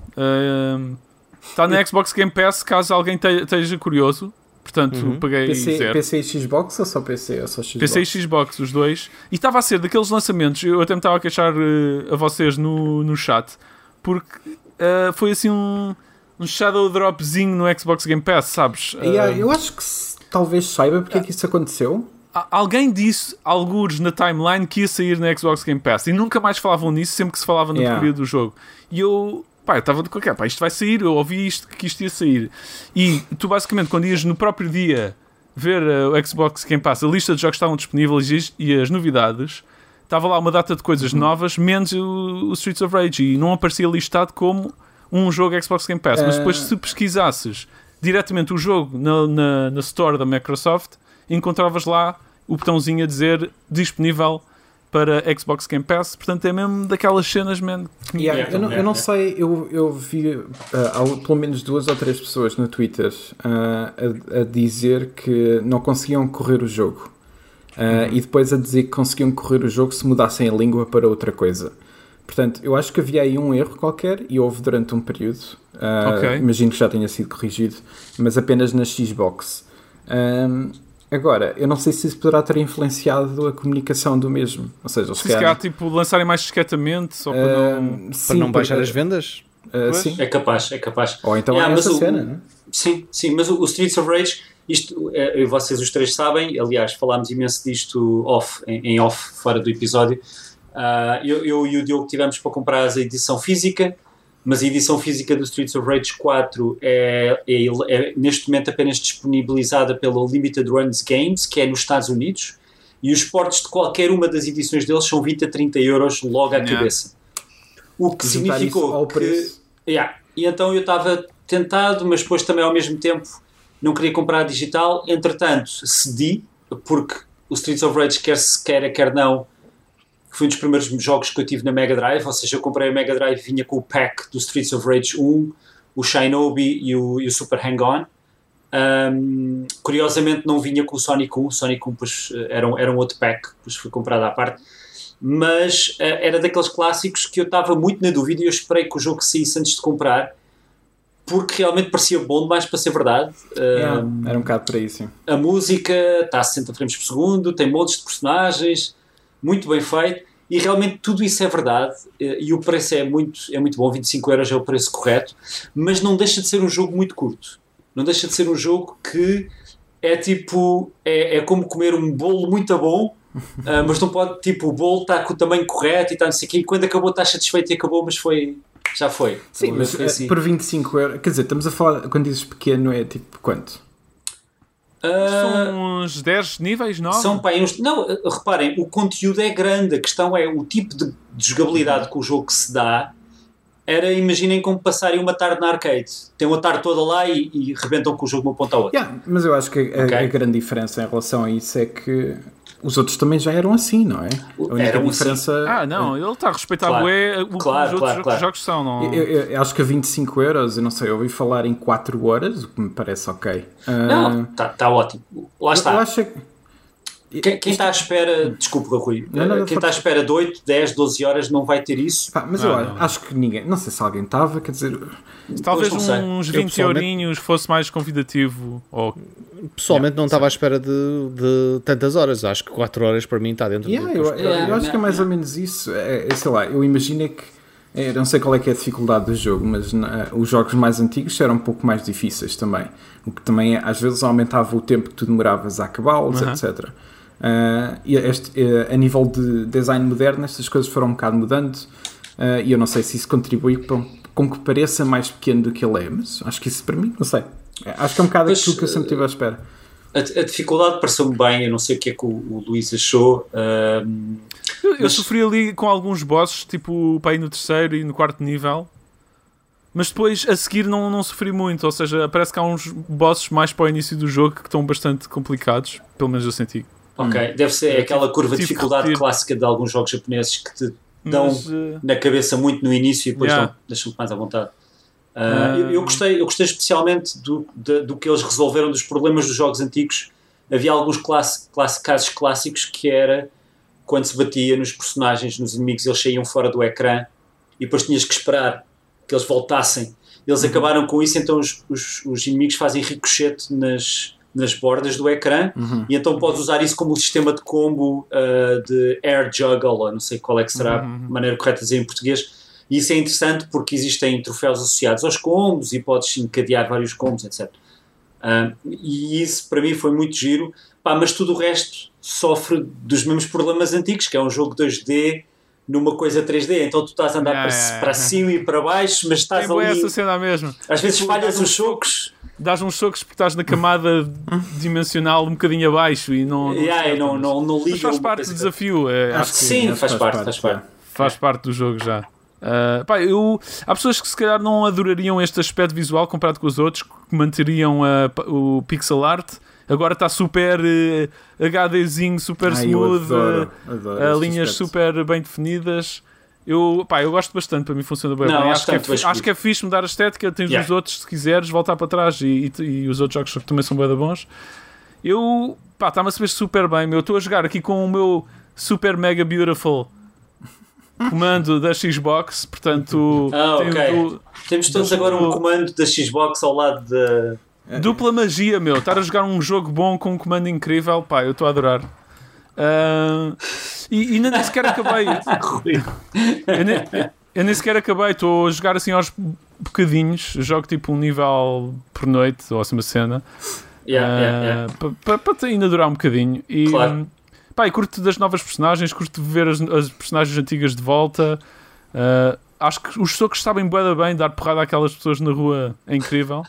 Está na Xbox Game Pass, caso alguém te- esteja curioso. Portanto, Uhum. paguei PC, zero. PC e Xbox ou só PC? Ou só Xbox? PC e Xbox, os dois. E estava a ser daqueles lançamentos, eu até me estava a queixar eh, a vocês no, no chat, porque eh, foi assim um, um shadow dropzinho no Xbox Game Pass, sabes? E, ah, Eh, eu acho que se- talvez saiba porque é que isso aconteceu. Alguém disse, alguns na timeline, que ia sair na Xbox Game Pass e nunca mais falavam nisso, sempre que se falava na Yeah. porcaria do jogo. E eu. Pá, eu estava de qualquer, pá, isto vai sair, eu ouvi isto que isto ia sair. E tu basicamente, quando ias no próprio dia ver eh, o Xbox Game Pass, a lista de jogos que estavam disponíveis e, as novidades, estava lá uma data de coisas novas, menos o, o Streets of Rage, e não aparecia listado como um jogo Xbox Game Pass. Mas depois, Eh. se pesquisasses diretamente o jogo na, na, na store da Microsoft, encontravas lá o botãozinho a dizer disponível para Xbox Game Pass. Portanto, é mesmo daquelas cenas, man. Yeah, Yeah, eu, não, eu não yeah. sei, eu, eu vi ah, há pelo menos duas ou três pessoas no Twitter ah, a, a dizer que não conseguiam correr o jogo. Ah, E depois a dizer que conseguiam correr o jogo se mudassem a língua para outra coisa. Portanto, eu acho que havia aí um erro qualquer e houve durante um período. Ah, Ok. Imagino que já tenha sido corrigido, mas apenas na Xbox. Ahm, agora, eu não sei se isso poderá ter influenciado a comunicação do mesmo. Ou seja, Se calhar, tipo, lançarem mais discretamente, só para não... ahm, Para sim, não baixar porque- as vendas? ah, Pois. sim. É capaz, é capaz. Ou então Yeah, mas essa o- cena, né? Sim, sim, mas o, o Streets of Rage, isto, é, vocês os três sabem, aliás, falámos imenso disto off, em, em off, fora do episódio. Ah, eu, eu e o Diogo tivemos para comprar a edição física, mas a edição física do Streets of Rage 4 é, é, é neste momento apenas disponibilizada pela Limited Runs Games, que é nos Estados Unidos, e os portes de qualquer uma das edições deles são 20 a 30 euros logo à Yeah. cabeça. O que Juntar significou ao que preço. Yeah. E então eu estava tentado, mas depois também ao mesmo tempo não queria comprar a digital. Entretanto, cedi, porque o Streets of Rage, quer se queira, quer não, foi um dos primeiros jogos que eu tive na Mega Drive. Ou seja, eu comprei a Mega Drive vinha com o pack do Streets of Rage 1, o Shinobi e o, e o Super Hang-On. Um, curiosamente não vinha com o Sonic 1, o Sonic 1 pois, era, um, era um outro pack, depois foi comprado à parte mas eh, era daqueles clássicos que eu estava muito na dúvida e eu esperei que o jogo saísse antes de comprar porque realmente parecia bom demais para ser verdade. Yeah, Um, era um bocado para isso. a música está a 60 frames por segundo, tem montes de personagens, muito bem feito e realmente tudo isso é verdade eh, e o preço é muito, é muito bom, 25 euros é o preço correto, mas não deixa de ser um jogo muito curto. Não deixa de ser um jogo que é tipo, é, é como comer um bolo muito bom, ah, mas não pode, tipo, o bolo está com o tamanho correto e está não sei o quê, e quando acabou estás satisfeito e acabou, mas foi, já foi. Sim, mas foi eh, assim. por 25 euros. Quer dizer, estamos a falar, quando dizes pequeno, é tipo quanto? Ah, São uns 10 níveis, 9? São pá, uns, não, reparem, o conteúdo é grande, a questão é o tipo de, de jogabilidade que o jogo se dá. Era, imaginem como passarem uma tarde na arcade. Tem uma tarde toda lá e, e rebentam com o jogo de uma ponta à outra. Yeah, mas eu acho que a, Ok. a grande diferença em relação a isso é que os outros também já eram assim, não é? A única Eram assim. diferença. Ah, não, ele está a respeitar Claro. o que Claro, os outros claro, claro. jogos são. Não... Eu, eu- eu acho que a 25 euros, eu não sei, eu ouvi falar em 4 horas, o que me parece ok. Ah, Não, está tá ótimo. Lá está. Eu acho que. Quem, quem está à espera, desculpa, Rui, Não, não, não, quem está à espera de 8, 10, 12 horas não vai ter isso. Pá, mas Ah, eu acho que ninguém. Não sei se alguém estava, quer dizer. Talvez uns Eu 20 pessoalmente- eurinhos fosse mais convidativo. Ou... Pessoalmente não estava à espera de, de tantas horas. Acho que 4 horas para mim está dentro Yeah, do eu, eu- eu Yeah, acho que é mais ou menos isso. É, é, sei lá, eu imaginei que. é, não sei qual é que é a dificuldade do jogo, mas na- os jogos mais antigos eram um pouco mais difíceis também. O que também às vezes aumentava o tempo que tu demoravas a acabá-los, Uhum. etc. Ah, e este, eh, a nível de design moderno, estas coisas foram um bocado mudando. ah, e eu não sei se isso contribui para, com que pareça mais pequeno do que ele é, mas acho que isso para mim, não sei. É, Acho que é um bocado Pois, aquilo que eu sempre tive à espera. A, a dificuldade pareceu-me bem, eu não sei o que é que o, o Luís achou. ahm, Eu, eu Mas- sofri ali com alguns bosses, tipo para ir no terceiro e no quarto nível. Mas depois a seguir não, não sofri muito, ou seja, parece que há uns bosses mais para o início do jogo que estão bastante complicados, pelo menos eu senti. ok, deve ser aquela curva de dificuldade clássica de alguns jogos japoneses que te dão Mas, eh, na cabeça muito no início e depois Yeah. deixam-te mais à vontade. Ah. eu, eu gostei, eu gostei especialmente do, da- do que eles resolveram dos problemas dos jogos antigos. Havia alguns classe, classe, casos clássicos que era quando se batia nos personagens, nos inimigos, eles saíam fora do ecrã e depois tinhas que esperar que eles voltassem. Eles acabaram com isso, então os, os, os inimigos fazem ricochete nas, nas bordas do ecrã e então podes usar isso como um sistema de combo ah, de air juggle, ou não sei qual é que será a maneira correta de dizer em português. E isso é interessante porque existem troféus associados aos combos e podes encadear vários combos, etc. Ah, e isso para mim foi muito giro, Pá, mas tudo o resto sofre dos mesmos problemas antigos, que é um jogo 2D numa coisa 3D, então tu estás a andar Yeah, para, yeah, para yeah. cima e para baixo, mas estás tem ali. essa cena mesmo. Às vezes falhas dás um os chocos. Dás uns socos porque estás na camada dimensional um bocadinho abaixo e não. Yeah, e não, não, não liga Mas faz parte do desafio. é, acho que Sim, que faz parte, faz parte. faz parte do jogo já. Ah, pá, eu, há pessoas que se calhar não adorariam este aspecto visual comparado com os outros, que manteriam a- o pixel art. Agora está super eh, HDzinho, super Ai, smooth, adoro, adoro eh, esse linhas aspecto. super bem definidas. Eu, pá, eu gosto bastante, para mim funciona bem. Não, bem. acho Acho, que é, é acho que é fixe mudar a estética. Tens Yeah. os outros, se quiseres, voltar para trás e, e- e os outros jogos que também são bem bons. Eu, pá, está-me a saber super bem. meu. Eu estou a jogar aqui com o meu super mega beautiful comando da Xbox, portanto, Ah, tenho ok. du- Temos todos agora um comando da Xbox ao lado da. Dupla magia, meu. Estar a jogar um jogo bom com um comando incrível, pá, eu estou a adorar. Ah, e, e ainda nem sequer acabei. Eu nem, eu nem sequer acabei, estou a jogar assim aos bocadinhos. Jogo tipo um nível por noite, ou assim uma cena. Yeah, yeah, yeah. Para ainda durar um bocadinho. E, Claro. pá, e curto das novas personagens, curto de ver as, as personagens antigas de volta. Ah, acho que os socos sabem bué da bem, dar porrada àquelas pessoas na rua é incrível.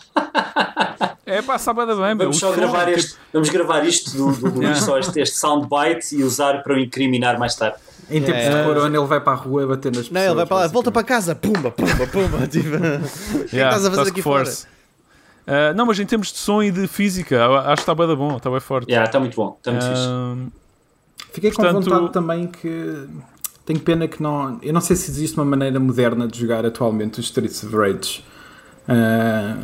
é pá, sabe bué da bem. Vamos só gravar tipo, este, vamos gravar isto do, do Luís, Yeah. só este, este soundbite e usar para o incriminar mais tarde. Em tempos É. de corona, ele vai para a rua bater nas pessoas. Não, ele vai para lá, volta para casa, pumba, pumba, pumba. Tipo, o que estás a fazer aqui Force. Ah, não, mas em termos de som e de física, acho que está bem da bom, está bem forte. Yeah, está muito bom, está muito fixe. Ah, Fiquei com Portanto- vontade também que. Tenho pena que não. Eu não sei se existe uma maneira moderna de jogar atualmente os Streets of Rage. Ah,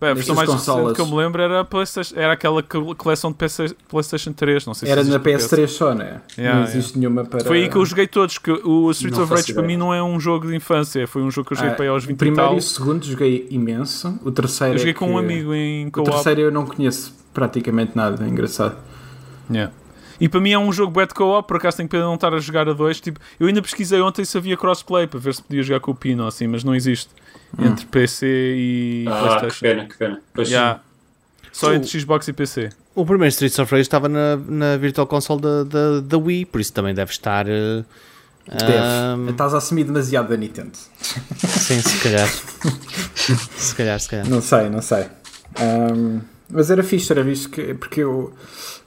bem, a versão mais consolas. recente que eu me lembro era, era aquela co- coleção de PlayStation 3. Não sei se era na existe para PS3 só, né? Yeah, não existe nenhuma para. Foi aí que eu joguei todos, que o Streets of Rage para mim não é um jogo de infância, foi um jogo que eu joguei Ah, para aí aos o 20 e primeiro tal. e o segundo joguei imenso. O terceiro. Eu joguei é com um amigo em O terceiro eu não conheço praticamente nada, é engraçado. Yeah. E para mim é um jogo de co-op, por acaso tenho pena não estar a jogar a dois. Tipo, eu ainda pesquisei ontem se havia crossplay para ver se podia jogar com o Pino assim, mas não existe. Entre PC e Ah, que Playstation. pena, que pena. Pois, Yeah. Só O- entre Xbox e PC. O primeiro Streets of Rage estava na, na Virtual Console da, da, da Wii, por isso também deve estar. eh, Deve. ahm, Estás a assumir demasiado da Nintendo. sim, se calhar. se calhar, se calhar. Não sei, não sei. Ahm, mas era fixe, era visto que. Porque eu,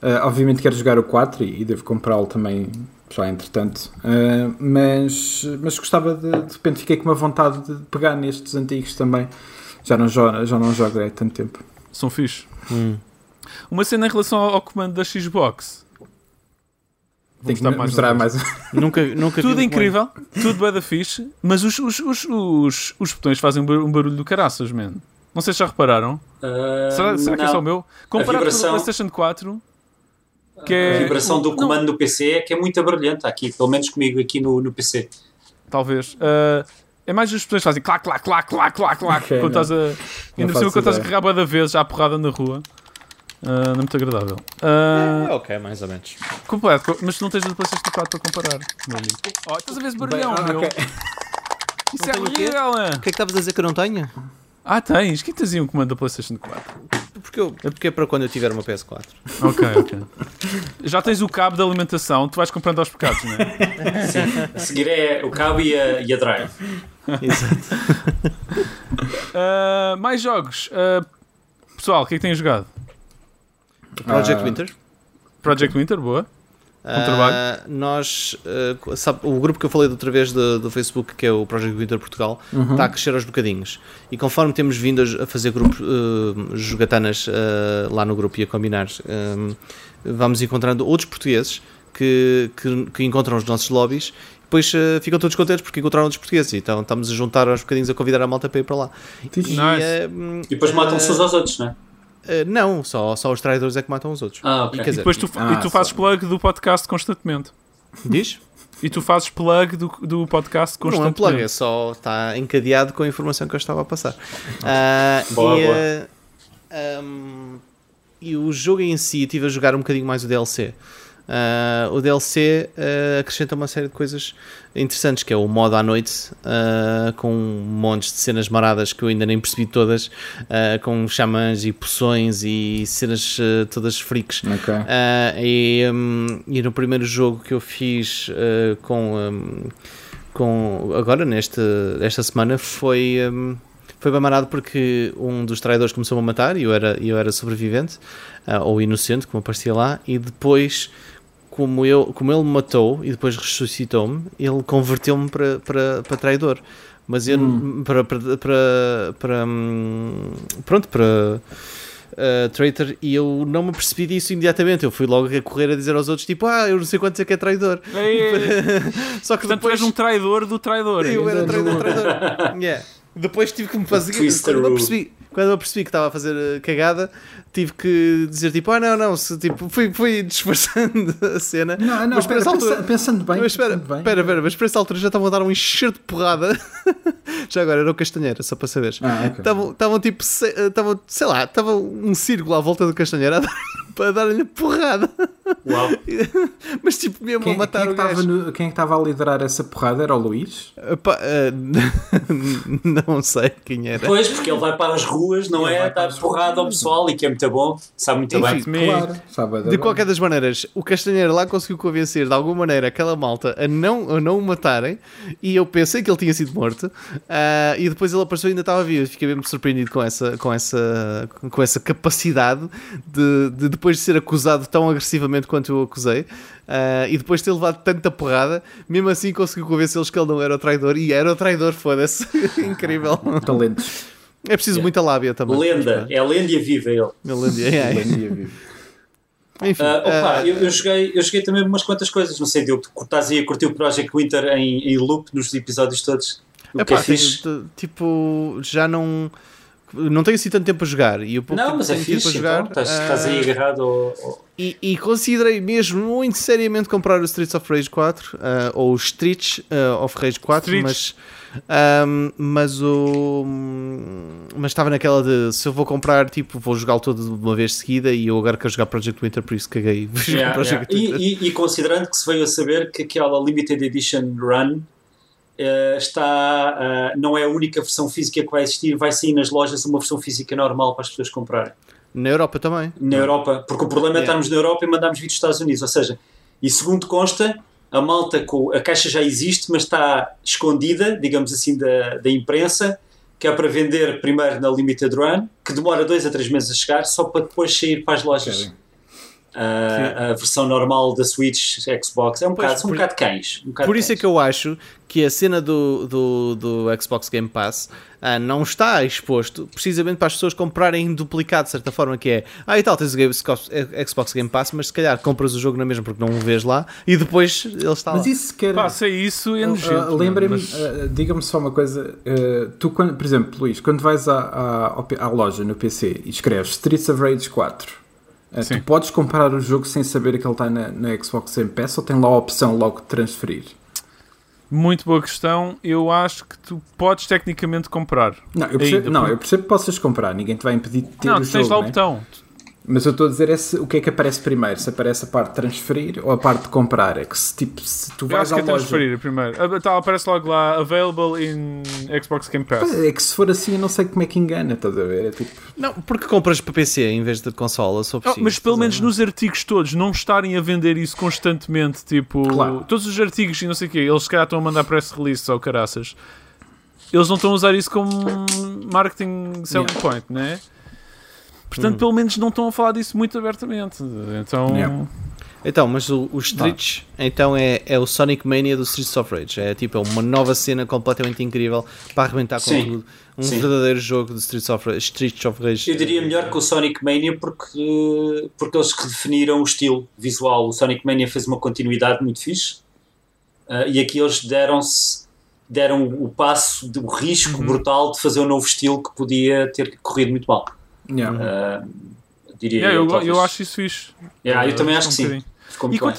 ah, obviamente, quero jogar o 4 e, e devo comprá-lo também já entretanto. Ah, mas, mas gostava de. De repente, fiquei com uma vontade de pegar nestes antigos também. Já não jogo, já não jogo há tanto tempo. São fixe. Hum. Uma cena em relação ao, ao comando da Xbox. Tenho que mostrar mostrar mais. Nunca, nunca Tudo incrível, tudo bem da fixe, mas os, os, os, os, os botões fazem um bar- barulho do caraças, man. Não sei se já repararam. ah, Será, será que é não. só o meu? Comparado com o vibração- PlayStation 4, que A é. vibração do não, comando do PC é que é muito barulhenta aqui, pelo menos comigo aqui no, no PC. Talvez. Ah, é mais os botões que fazem clac, clac, clac, clac, clac, clac. Quando não. estás a. Ainda por cima, quando estás a carregar da vez, já a porrada na rua. Ah, não é muito agradável. Ah, É, ok, mais ou menos. completo, co- mas tu não tens o PlayStation 4 para comparar, meu amigo. Oh, estás a ver esse barulhão, Bem, meu? ok. Isso é tenho o quê? horrível. O que é que estavas a dizer que eu não tenho? Ah, tens? Quem aí um comando da PlayStation 4? Porque, eu, porque é para quando eu tiver uma PS4. Ok, ok. Já tens o cabo de alimentação, tu vais comprando aos pecados, não é? Sim. A seguir é o cabo e a, e a drive. Exato. Uh, mais jogos. Uh, pessoal, o que é que têm jogado? Project Ah, Winter. Project Winter, boa. Trabalho. Ah, nós, ah, sabe, o grupo que eu falei da outra vez do, do Facebook, que é o Project Winter Portugal, está a crescer aos bocadinhos. E conforme temos vindo a, a fazer grupo, ah, jogatanas lá no grupo e a combinar, vamos encontrando outros portugueses que, que, que encontram os nossos lobbies. Depois ah, ficam todos contentes porque encontraram outros portugueses. Então estamos a juntar aos bocadinhos a convidar a malta para ir para lá. E, Nice. ah, E depois matam-se uns aos outros, não é? Ah, não, só, só os traidores é que matam os outros. Ah, ok. E, E depois tu, Ah, e tu fazes só. plug do podcast constantemente. diz? E tu fazes plug do, do podcast Não é um constantemente. plug, é só está encadeado com a informação que eu estava a passar. Ah, Boa, e, boa. ah, um, e o jogo em si, estive a jogar um bocadinho mais o DLC. Ah, o DLC ah, acrescenta uma série de coisas interessantes, que é o modo à noite, ah, com montes de cenas maradas que eu ainda nem percebi todas, com xamãs e poções e cenas todas freaks. Ok. Ah, e, hum, e no primeiro jogo que eu fiz com, hum, com agora neste, esta semana foi, hum, foi bem marado porque um dos traidores começou a matar e eu era, eu era sobrevivente ah, ou inocente, como aparecia lá, e depois como, eu, como ele me matou e depois ressuscitou-me, ele converteu-me para, para, para traidor. Mas eu para, para, para, para, hum, pronto, para uh, traitor e eu não me percebi disso imediatamente. Eu fui logo a correr a dizer aos outros, tipo, ah, eu não sei quanto é que é traidor. Ei, ei, ei. Só que Portanto, tu depois és um traidor do traidor. eu era traidor, traidor. Yeah. Depois tive que me fazer. Twister Quando eu, rule. percebi, quando eu percebi que estava a fazer uh, cagada, tive que dizer tipo, ah, não, não, se, tipo, fui, fui disfarçando a cena. Não, não, mas espera, altura. pensa- pensando bem. Mas espera, bem. espera, espera, mas para essa altura já estavam a dar um enxerto de porrada. já agora era o Castanheira, só para saberes. Ah, ok. Estavam estavam tipo, se- eh, estavam, sei lá, estava um círculo à volta do Castanheira a dar- para dar-lhe porrada. Uau. Mas tipo, mesmo Quem, a matar quem, é o gajo. no- quem é que estava a liderar essa porrada? Era o Luís? Epá, eh, não sei quem era. Pois, porque ele vai para as ruas, não Ele é? Dar porrada ao ruas. pessoal e que é muito bom, sabe muito Enfim, bem. Claro, sabe De qualquer das maneiras, o Castanheira lá conseguiu convencer de alguma maneira aquela malta a não, a não o matarem e eu pensei que ele tinha sido morto ah, e depois ele apareceu e ainda estava vivo. Fiquei mesmo surpreendido com essa, com essa, com essa capacidade de, de depois de ser acusado tão agressivamente quanto eu o acusei ah, e depois de ter levado tanta porrada, mesmo assim conseguiu convencê-los que ele não era o traidor e era o traidor, foda-se. Incrível. Talentos. É preciso Yeah. muita lábia também. Lenda, é a lenda viva ele. Lenda, é, é. Enfim, Ah, opa, ah, eu, eu joguei, eu joguei também umas quantas coisas, não sei, Diogo, tu estás aí a curtir o Project Winter em, em loop nos episódios todos. O que é fixe. tenho, t- tipo, já não. Não tenho assim tanto tempo a jogar. E o pouco Não, tempo mas que é tenho tido fixe, para então, estás, estás aí agarrado ao, ao- e, e considerei mesmo muito seriamente comprar o Streets of Rage 4 ah, ou o Streets of Rage 4, Streets. mas, ahm, mas o. Mas estava naquela de se eu vou comprar, tipo, vou jogá-lo todo de uma vez seguida e eu agora quero jogar Project Winter, por isso caguei. Yeah, yeah. E, e- e considerando que se veio a saber que aquela Limited Edition Run eh, está, ah, não é a única versão física que vai existir, vai sair nas lojas uma versão física normal para as pessoas comprarem. Na Europa também. Na Europa, porque o problema é Yeah. estarmos na Europa e mandarmos vir dos Estados Unidos, ou seja, e segundo consta, a malta com a caixa já existe, mas está escondida, digamos assim, da, da imprensa, que é para vender primeiro na Limited Run, que demora dois a três meses a chegar, só para depois sair para as lojas. Querem. Ah, a versão normal da Switch, Xbox, é um Pois, bocado, são um bocado cães. Um bocado Por isso é que eu acho que a cena do, do, do Xbox Game Pass ah, não está exposto precisamente para as pessoas comprarem duplicado, de certa forma, que é ah e tal, tens o Game- Xbox Game Pass, mas se calhar compras o jogo na mesma porque não o vês lá e depois ele está lá. Mas isso quer. Passa isso é nojento. Uh, Lembrem-me, mas- uh, diga-me só uma coisa. uh, tu, quando, por exemplo, Luís, quando vais à, à, à loja no PC e escreves Streets of Rage 4, uh, Sim. tu podes comprar o jogo sem saber que ele está na, na Xbox Game Pass ou tem lá a opção logo de transferir? Muito boa questão. Eu acho que tu podes tecnicamente comprar. Não, eu percebo, Ainda, não, porque- eu percebo que possas comprar, ninguém te vai impedir de ter não, o tu jogo. tens lá o né? botão. Mas eu estou a dizer é se, o que é que aparece primeiro, se aparece a parte de transferir ou a parte de comprar. É que se, tipo, se tu Eu vais acho que à é loja. transferir primeiro. Ah, Tá, aparece logo lá, available in Xbox Game Pass. É que se for assim eu não sei como é que engana, estás a ver? É tipo, Não, porque compras para PC em vez de consola, só Oh, mas pelo menos nos artigos todos, não estarem a vender isso constantemente, tipo, Claro. todos os artigos e não sei o quê, eles se calhar estão a mandar press release ou caraças. Eles não estão a usar isso como marketing selling Yeah. point, né? Portanto, pelo menos não estão a falar disso muito abertamente. Então, Yeah. Então, mas o, o Streets então é, é o Sonic Mania do Streets of Rage. É tipo é uma nova cena completamente incrível para arrebentar com Sim. tudo. Um Sim. verdadeiro jogo de Streets of Rage. Streets of Rage. Eu diria melhor que o Sonic Mania porque, porque eles redefiniram o estilo visual. O Sonic Mania fez uma continuidade muito fixe ah, e aqui eles deram-se deram o passo, o risco Uhum. brutal de fazer um novo estilo que podia ter corrido muito mal. Yeah. Ah, diria yeah, eu, eu acho isso fixe. Yeah, eu Uh, também acho que um sim.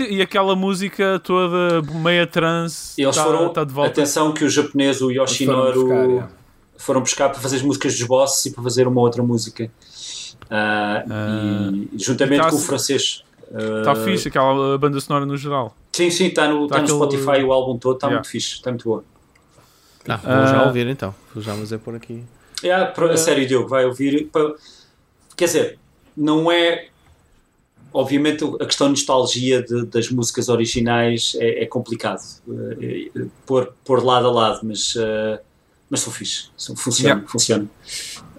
E, e aquela música toda meia trance Eles está foram, tá de volta. atenção que o japonês, o Foram Yoshinoro, buscar, yeah. foram buscar para fazer as músicas dos bosses e para fazer uma outra música. Ah, Ah. e juntamente E tá com o francês. Está Ah, fixe aquela banda sonora no geral. Sim, sim, está no, Tá tá no aquele- Spotify o álbum todo, está Yeah. muito fixe, está muito boa. Ah, vou já ouvir então. Vou já, mas é por aqui. Yeah, pro- a sério, Diogo, vai ouvir. Quer dizer, não é. Obviamente, a questão de nostalgia de- das músicas originais é, é complicado eh, eh, pôr, pôr lado a lado, mas, eh, mas são fixe. São, funciona, Yeah. funciona.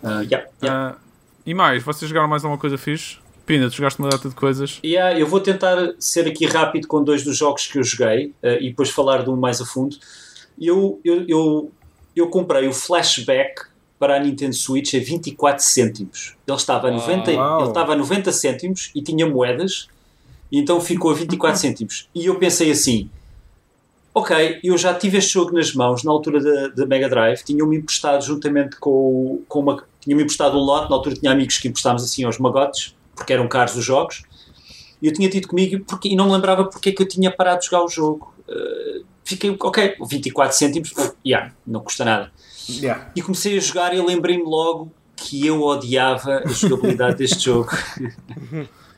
Ah, yeah, yeah. Ah, e mais, vocês jogaram mais alguma coisa fixe? Pina, tu jogaste uma data de coisas. Yeah, eu vou tentar ser aqui rápido com dois dos jogos que eu joguei eh, e depois falar de um mais a fundo. Eu, eu, eu, eu comprei o Flashback para a Nintendo Switch a 24 cêntimos. Ele estava a 90, Uau. ele estava a 90 cêntimos e tinha moedas, e então ficou a 24 cêntimos. E eu pensei assim: ok, eu já tive este jogo nas mãos na altura da, da Mega Drive, tinham-me emprestado juntamente com, com uma. Tinham-me emprestado um lote, na altura tinha amigos que emprestámos assim aos magotes, porque eram caros os jogos, e eu tinha tido comigo porque, e não me lembrava porque é que eu tinha parado de jogar o jogo. Uh, fiquei, ok, 24 cêntimos, oh, yeah, não custa nada. Yeah. E comecei a jogar e lembrei-me logo que eu odiava a jogabilidade deste jogo.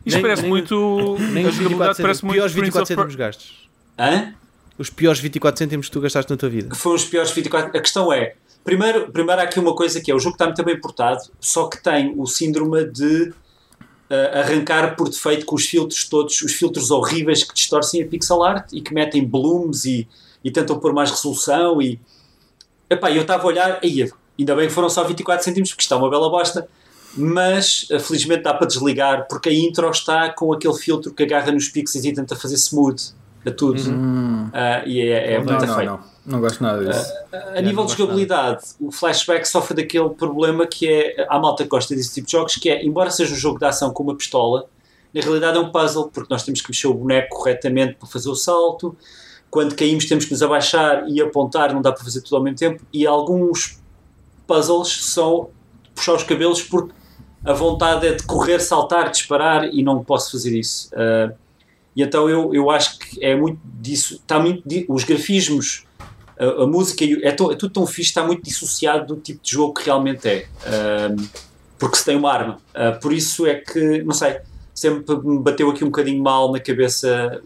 Isto Nem- parece nem- muito. Nem a os 24 jogabilidade parece muito. piores Prince 24 of Per- cêntimos gastos. Hã? Os piores 24 cêntimos que tu gastaste na tua vida. foram os piores 24. A questão é, primeiro, primeiro há aqui uma coisa que é, o jogo está muito bem portado, só que tem o síndrome de ah, arrancar por defeito com os filtros todos, os filtros horríveis que distorcem a pixel art e que metem blooms e, e tentam pôr mais resolução e... Epá, eu estava a olhar, aí, ainda bem que foram só 24 cêntimos, porque está uma bela bosta, mas ah, felizmente dá para desligar, porque a intro está com aquele filtro que agarra nos pixels e tenta fazer smooth a tudo. Ah, e é, é não, muito não, feio. não, não gosto nada disso. A nível não de jogabilidade, o Flashback sofre daquele problema que é. Há malta que gosta desse tipo de jogos, que é, embora seja um jogo de ação com uma pistola, na realidade é um puzzle, porque nós temos que mexer o boneco corretamente para fazer o salto. Quando caímos, temos que nos abaixar e apontar, não dá para fazer tudo ao mesmo tempo. E alguns puzzles são puxar os cabelos, porque a vontade é de correr, saltar, disparar e não posso fazer isso. Ah, e então eu, eu acho que é muito disso. Está muito, os grafismos a, a música é, tão- é tudo tão fixe, está muito dissociado do tipo de jogo que realmente é. Ahm, porque se tem uma arma. Ah, por isso é que, não sei, sempre me bateu aqui um bocadinho mal na cabeça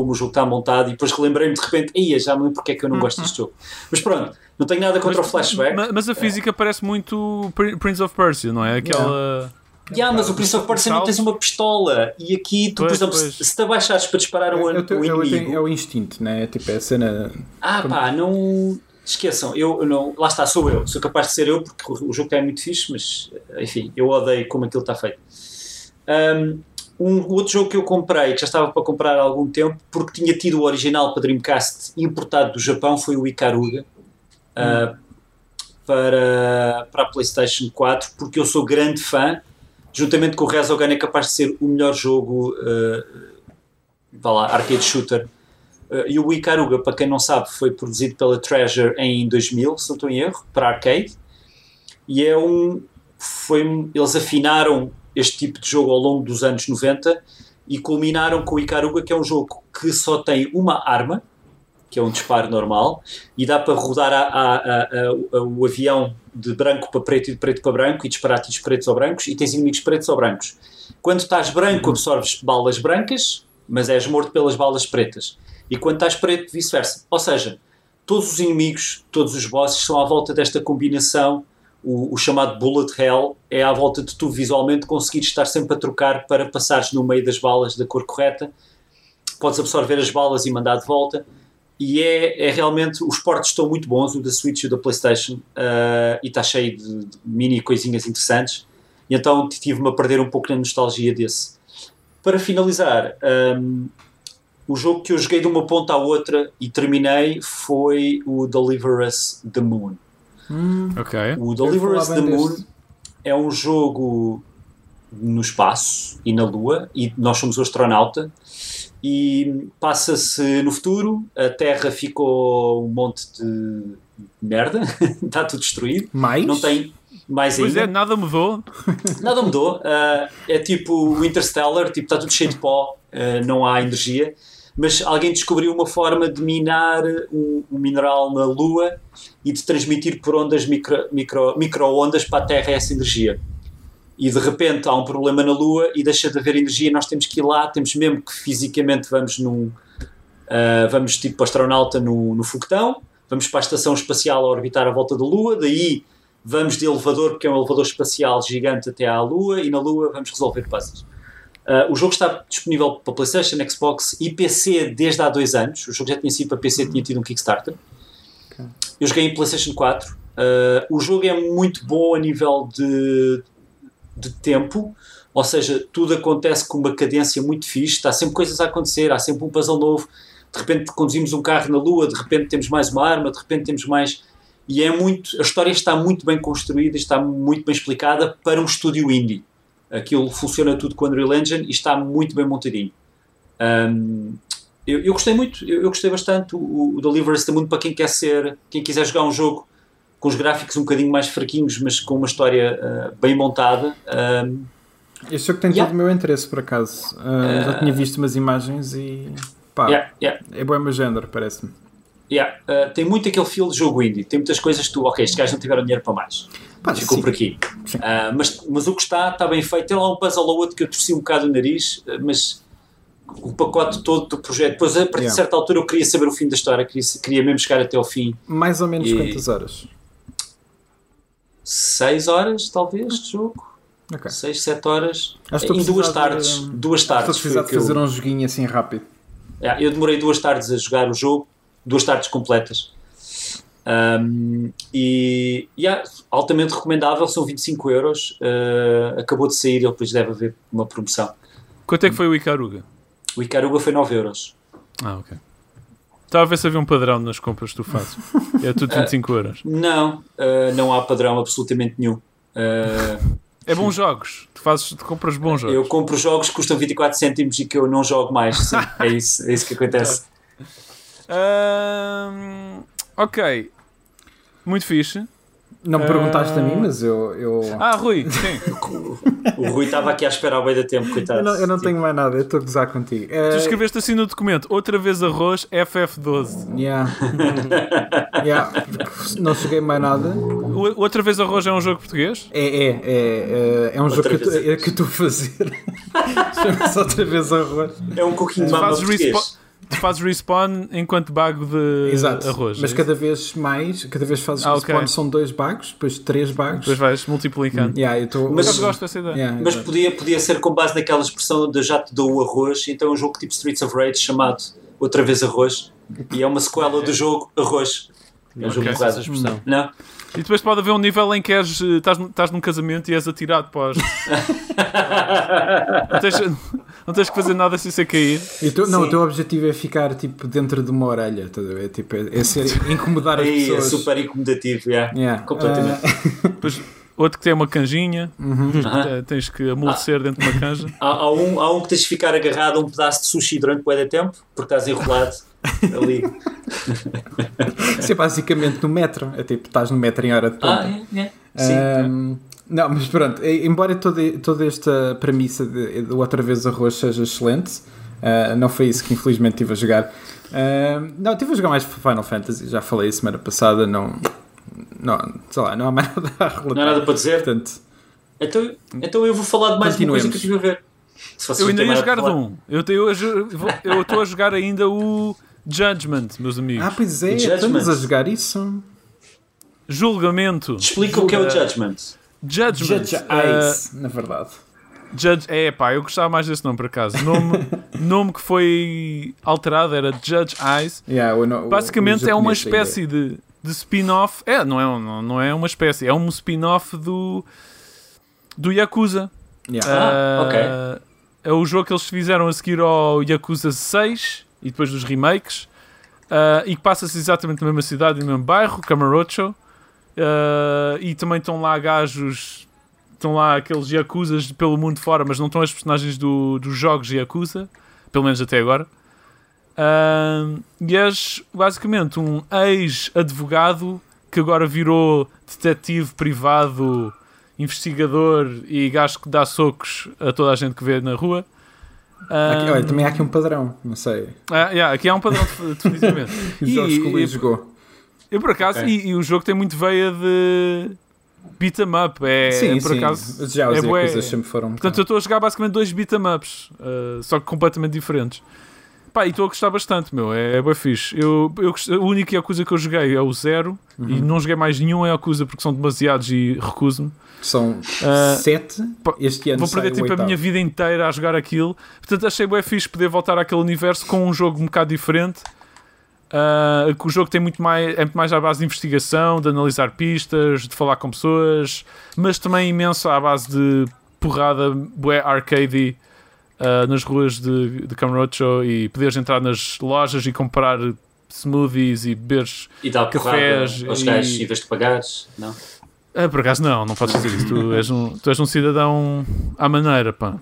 como o jogo está montado e depois relembrei-me de repente, ia já me lembro porque é que eu não gosto deste jogo. Mas pronto, não tenho nada contra o flashback. Ma- Mas a física parece muito Pri- Prince of Persia, não é? Aquela. Yeah, mas o Prince of Persia não tens uma pistola e aqui tu, por Pois, exemplo, pois. se se te abaixares para disparar um, É, um é inimigo, é o instinto, né? Tipo, é a cena. Ah, pá, não. Esqueçam, eu não. Lá está, sou eu. Sou capaz de ser eu, porque o o jogo é muito fixe, mas enfim, eu odeio como aquilo está feito. Um, um outro jogo que eu comprei, que já estava para comprar há algum tempo, porque tinha tido o original para Dreamcast importado do Japão, foi o Ikaruga. uh, para, para a PlayStation 4, porque eu sou grande fã, juntamente com o Resogun, é capaz de ser o melhor jogo, uh, lá, arcade shooter Uh, e o Ikaruga, para quem não sabe, foi produzido pela Treasure em 2000, se não estou em erro, para arcade. E é um. Foi, eles afinaram este tipo de jogo ao longo dos anos 90 e culminaram com o Ikaruga, que é um jogo que só tem uma arma que é um disparo normal, e dá para rodar a, a, a, o avião de branco para preto e de preto para branco e disparar tiros pretos ou brancos, e tens inimigos pretos ou brancos. Quando estás branco, absorves balas brancas, mas és morto pelas balas pretas. E quando estás preto, vice-versa. Ou seja, todos os inimigos, todos os bosses são à volta desta combinação. O, o, chamado bullet hell é à volta de tu visualmente conseguires estar sempre a trocar para passares no meio das balas da cor correta. Podes absorver as balas e mandar de volta. E é, é realmente. Os portos estão muito bons, o da Switch e o da PlayStation, uh, e está cheio de, de, mini coisinhas interessantes. E então tive-me a perder um pouco na nostalgia desse. Para finalizar, um, o jogo que eu joguei de uma ponta à outra e terminei foi o Deliver Us the Moon. Hum, okay. O Deliver Us the Moon deste. é um jogo no espaço e na Lua, e nós somos o astronauta, e passa-se no futuro, a Terra ficou um monte de merda, está tudo destruído. Mais? Não tem mais pois ainda. é, nada mudou. Nada mudou. Uh, é tipo o Interstellar, tipo, está tudo cheio de pó, uh, não há energia mas alguém descobriu uma forma de minar um, um mineral na Lua e de transmitir por ondas micro, micro, micro-ondas para a Terra essa energia. E de repente há um problema na Lua e deixa de haver energia, nós temos que ir lá, temos mesmo que fisicamente vamos num. Uh, vamos tipo astronauta no, no foguetão, vamos para a estação espacial a orbitar à volta da Lua, daí vamos de elevador, porque é um elevador espacial gigante até à Lua, e na Lua vamos resolver puzzles. Uh, o jogo está disponível para PlayStation, Xbox e PC desde há dois anos. O jogo já tinha sido para PC, tinha tido um Kickstarter. Okay. Eu joguei em PlayStation 4. Uh, ah, o jogo é muito bom a nível de, de tempo, ou seja, tudo acontece com uma cadência muito fixe. Está sempre coisas a acontecer, há sempre um puzzle novo. De repente conduzimos um carro na Lua, de repente temos mais uma arma, de repente temos mais. E é muito. A história está muito bem construída, está muito bem explicada para um estúdio indie aquilo funciona tudo com o Unreal Engine e está muito bem montadinho. Um, eu, eu, gostei muito, eu, eu gostei bastante. O, o Deliverance da Mundo para quem quer ser, quem quiser jogar um jogo com os gráficos um bocadinho mais fraquinhos, mas com uma história uh, bem montada. Um, este jogo tem yeah. todo o meu interesse, por acaso. Uh, uh, já tinha visto umas imagens e pá, yeah, yeah. é bom meu género, parece-me. Yeah, uh, tem muito aquele feel de jogo indie. Tem muitas coisas que tu, ok, estes gajos não tiveram dinheiro para mais. Pá, Ficou sim. por aqui. Uh, mas, mas o que está, está bem feito. Tem lá um puzzle ou outro que eu torci um bocado o nariz, uh, mas o pacote todo do projeto. Depois, a partir yeah. de certa altura, eu queria saber o fim da história, queria, queria mesmo chegar até ao fim. Mais ou menos e... quantas horas? 6 horas, talvez, de jogo. Okay. 6, 7 horas. Em duas tardes. De, duas tardes. Estou precisar de fazer eu... um joguinho assim rápido. Yeah, eu demorei duas tardes a jogar o jogo duas tardes completas. Um, e yeah, altamente recomendável, são 25 euros. Uh, acabou de sair, ele depois deve haver uma promoção. Quanto é que foi o Icaruga? O Icaruga foi 9 euros. Ah, ok. Estava a ver se havia um padrão nas compras que tu fazes. É tudo 25 uh, euros. Não, uh, não há padrão absolutamente nenhum. é bons jogos. Tu, fazes, tu compras bons jogos. Eu compro jogos que custam 24 cêntimos e que eu não jogo mais. Sim, é, isso, é isso que acontece. Uh, ok. Muito fixe. Não me perguntaste uh... a mim, mas eu. eu... Ah, Rui, sim. o Rui estava aqui à espera ao meio da tempo, coitado. Eu não, eu não tenho mais nada, eu estou a gozar contigo. Uh... Tu escreveste assim no documento: outra vez arroz FF12. Yeah. yeah. Não cheguei mais nada. O, outra vez arroz é um jogo português? É, é. É, é, é um outra jogo que, tu, é que estou a fazer. Chama-se outra vez arroz. É um uh, mama português tu fazes respawn enquanto bago de Exato. arroz. Mas é cada vez mais, cada vez fazes ah, respawn okay. são dois bagos, depois três bagos. Depois vais multiplicando. Yeah, eu tô... Mas eu gosto dessa ideia. Yeah, mas podia, podia ser com base naquela expressão de já te dou o arroz, então é um jogo tipo Streets of Rage chamado Outra Vez Arroz e é uma sequela do jogo Arroz. É um jogo essa expressão. Não? E depois pode haver um nível em que és, eh, estás, estás num casamento e és atirado para os... não, tens, não tens que fazer nada sem ser cair. Tu, não, o teu objetivo é ficar tipo dentro de uma orelha, estás a ver? Tipo, é, é ser, incomodar as é pessoas. É super incomodativo, yeah. Yeah. completamente. Uh... Depois, outro que tem uma canjinha, uhum. tens que amolecer ah. dentro de uma canja. Há, há, um, há um que tens de ficar agarrado a um pedaço de sushi durante muito tempo, porque estás enrolado ali. Isso é basicamente no metro, é tipo, estás no metro em hora de ponta. Ah, é, é. Sim. Um, não, mas pronto, embora toda, toda esta premissa de, de outra vez arroz seja excelente, uh, não foi isso que infelizmente estive a jogar. Uh, não, estive a jogar mais Final Fantasy, já falei semana passada, não. Não, sei lá, não há mais nada a relatar. Não há nada para dizer. Portanto, Então, então eu vou falar de mais uma coisa que eu estive a ver. Eu ainda ia jogar de um. Eu estou a jogar ainda o Judgment, meus amigos. ah, pois é, Judgment. estamos a jogar isso. Julgamento. Explica o que é o Judgment. Judgment. Judge Ah, Eyes, na verdade. Judge, é pá, eu gostava mais desse nome por acaso. Nome, nome que foi alterado era Judge Eyes. Yeah, Basicamente o é uma espécie de, de spin-off. É, não é, não, não é uma espécie, é um spin-off do, do Yakuza. ainda. Ah, Ah, É o jogo que eles fizeram a seguir ao Yakuza 6 e depois dos remakes. ah, e que passa-se exatamente na mesma cidade, no mesmo bairro, Camarocho. Ah, e também estão lá gajos, estão lá aqueles Yakuzas pelo mundo fora, mas não estão as personagens do, dos jogos Yakuza, pelo menos até agora. Ah, e és basicamente um ex-advogado que agora virou detetive privado, investigador e gajo que dá socos a toda a gente que vê na rua. Aqui, olha, também há aqui um padrão, não sei. ah, yeah, aqui há um padrão, definitivamente. O E- jogou. Eu por acaso, Ok. e, e o jogo tem muito veia de beat 'em up. É, sim, por sim. acaso. Já os é Yakuza sempre foram. Portanto, eu estou a jogar basicamente dois beat 'em ups, uh, só que completamente diferentes. Pá, e estou a gostar bastante, meu. É, é bem fixe. Eu, eu, a única Yakuza que eu joguei é o Zero Uhum. e não joguei mais nenhum Yakuza porque são demasiados e recuso-me. São Ah, sete. Este ano Vou perder tipo a minha vida inteira a jogar aquilo. Portanto, achei bem fixe poder voltar àquele universo com um jogo um bocado diferente. Ah, que o jogo tem muito mais, é muito mais à base de investigação, de analisar pistas, de falar com pessoas, mas também imenso à base de porrada, bué arcade ah, nas ruas de, de Camarocho e poderes entrar nas lojas e comprar smoothies e beberes. E porrada Cafés aos e- gajos em vez de pagares. Não? Ah, por acaso não, não podes fazer isso. Tu és um, tu és um cidadão à maneira, pá.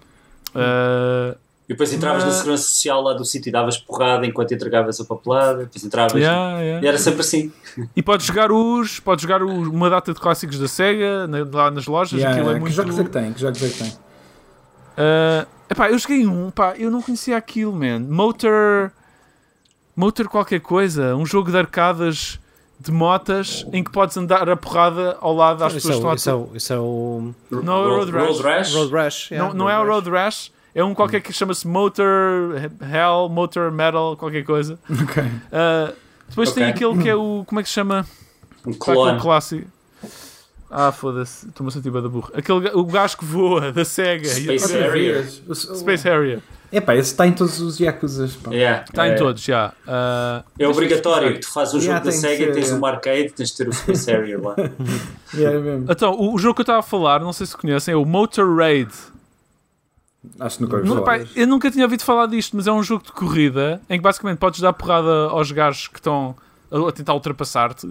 Ah, E depois entravas na segurança social lá do sítio e davas porrada enquanto entregavas a papelada. Depois entravas. yeah, yeah. E era sempre assim. E podes jogar os. Podes jogar o- uma data de clássicos da SEGA na- lá nas lojas. Yeah, aquilo é que muito. jogos é que tem? Que jogos é que tem? Ah, epá, eu joguei um, pá, eu não conhecia aquilo, man. Motor. Motor qualquer coisa. Um jogo de arcadas de motas em que podes andar a porrada ao lado das Isso pessoas é, que estão isso, é, o- isso é o Não, é o Road Rash. Road Rash. Road Rash. Não, é o. Road Rash, é um qualquer que chama-se Motor Hell, Motor Metal, qualquer coisa. Ok. Ah, depois tem Ok. aquele que é o. Como é que se chama? Um clone. clássico. Ah, foda-se, estou-me a sentir da burra. Aquele, o gajo que voa da SEGA. Space. O- o- Space Harrier. Epá, esse está em todos os Yakuzas. pá. Yeah. Está é, em todos, já. Ah, É obrigatório. Tu fazes um Yeah, jogo da tem que SEGA, ser, tens yeah. um arcade, tens de ter o Space Harrier lá. Yeah, é mesmo. então, o, o jogo que eu estava a falar, não sei se conhecem, é o Motor Raid. Acho que nunca ouvi falar. pá, eu nunca tinha ouvido falar disto, mas é um jogo de corrida em que basicamente podes dar porrada aos gajos que estão a tentar ultrapassar-te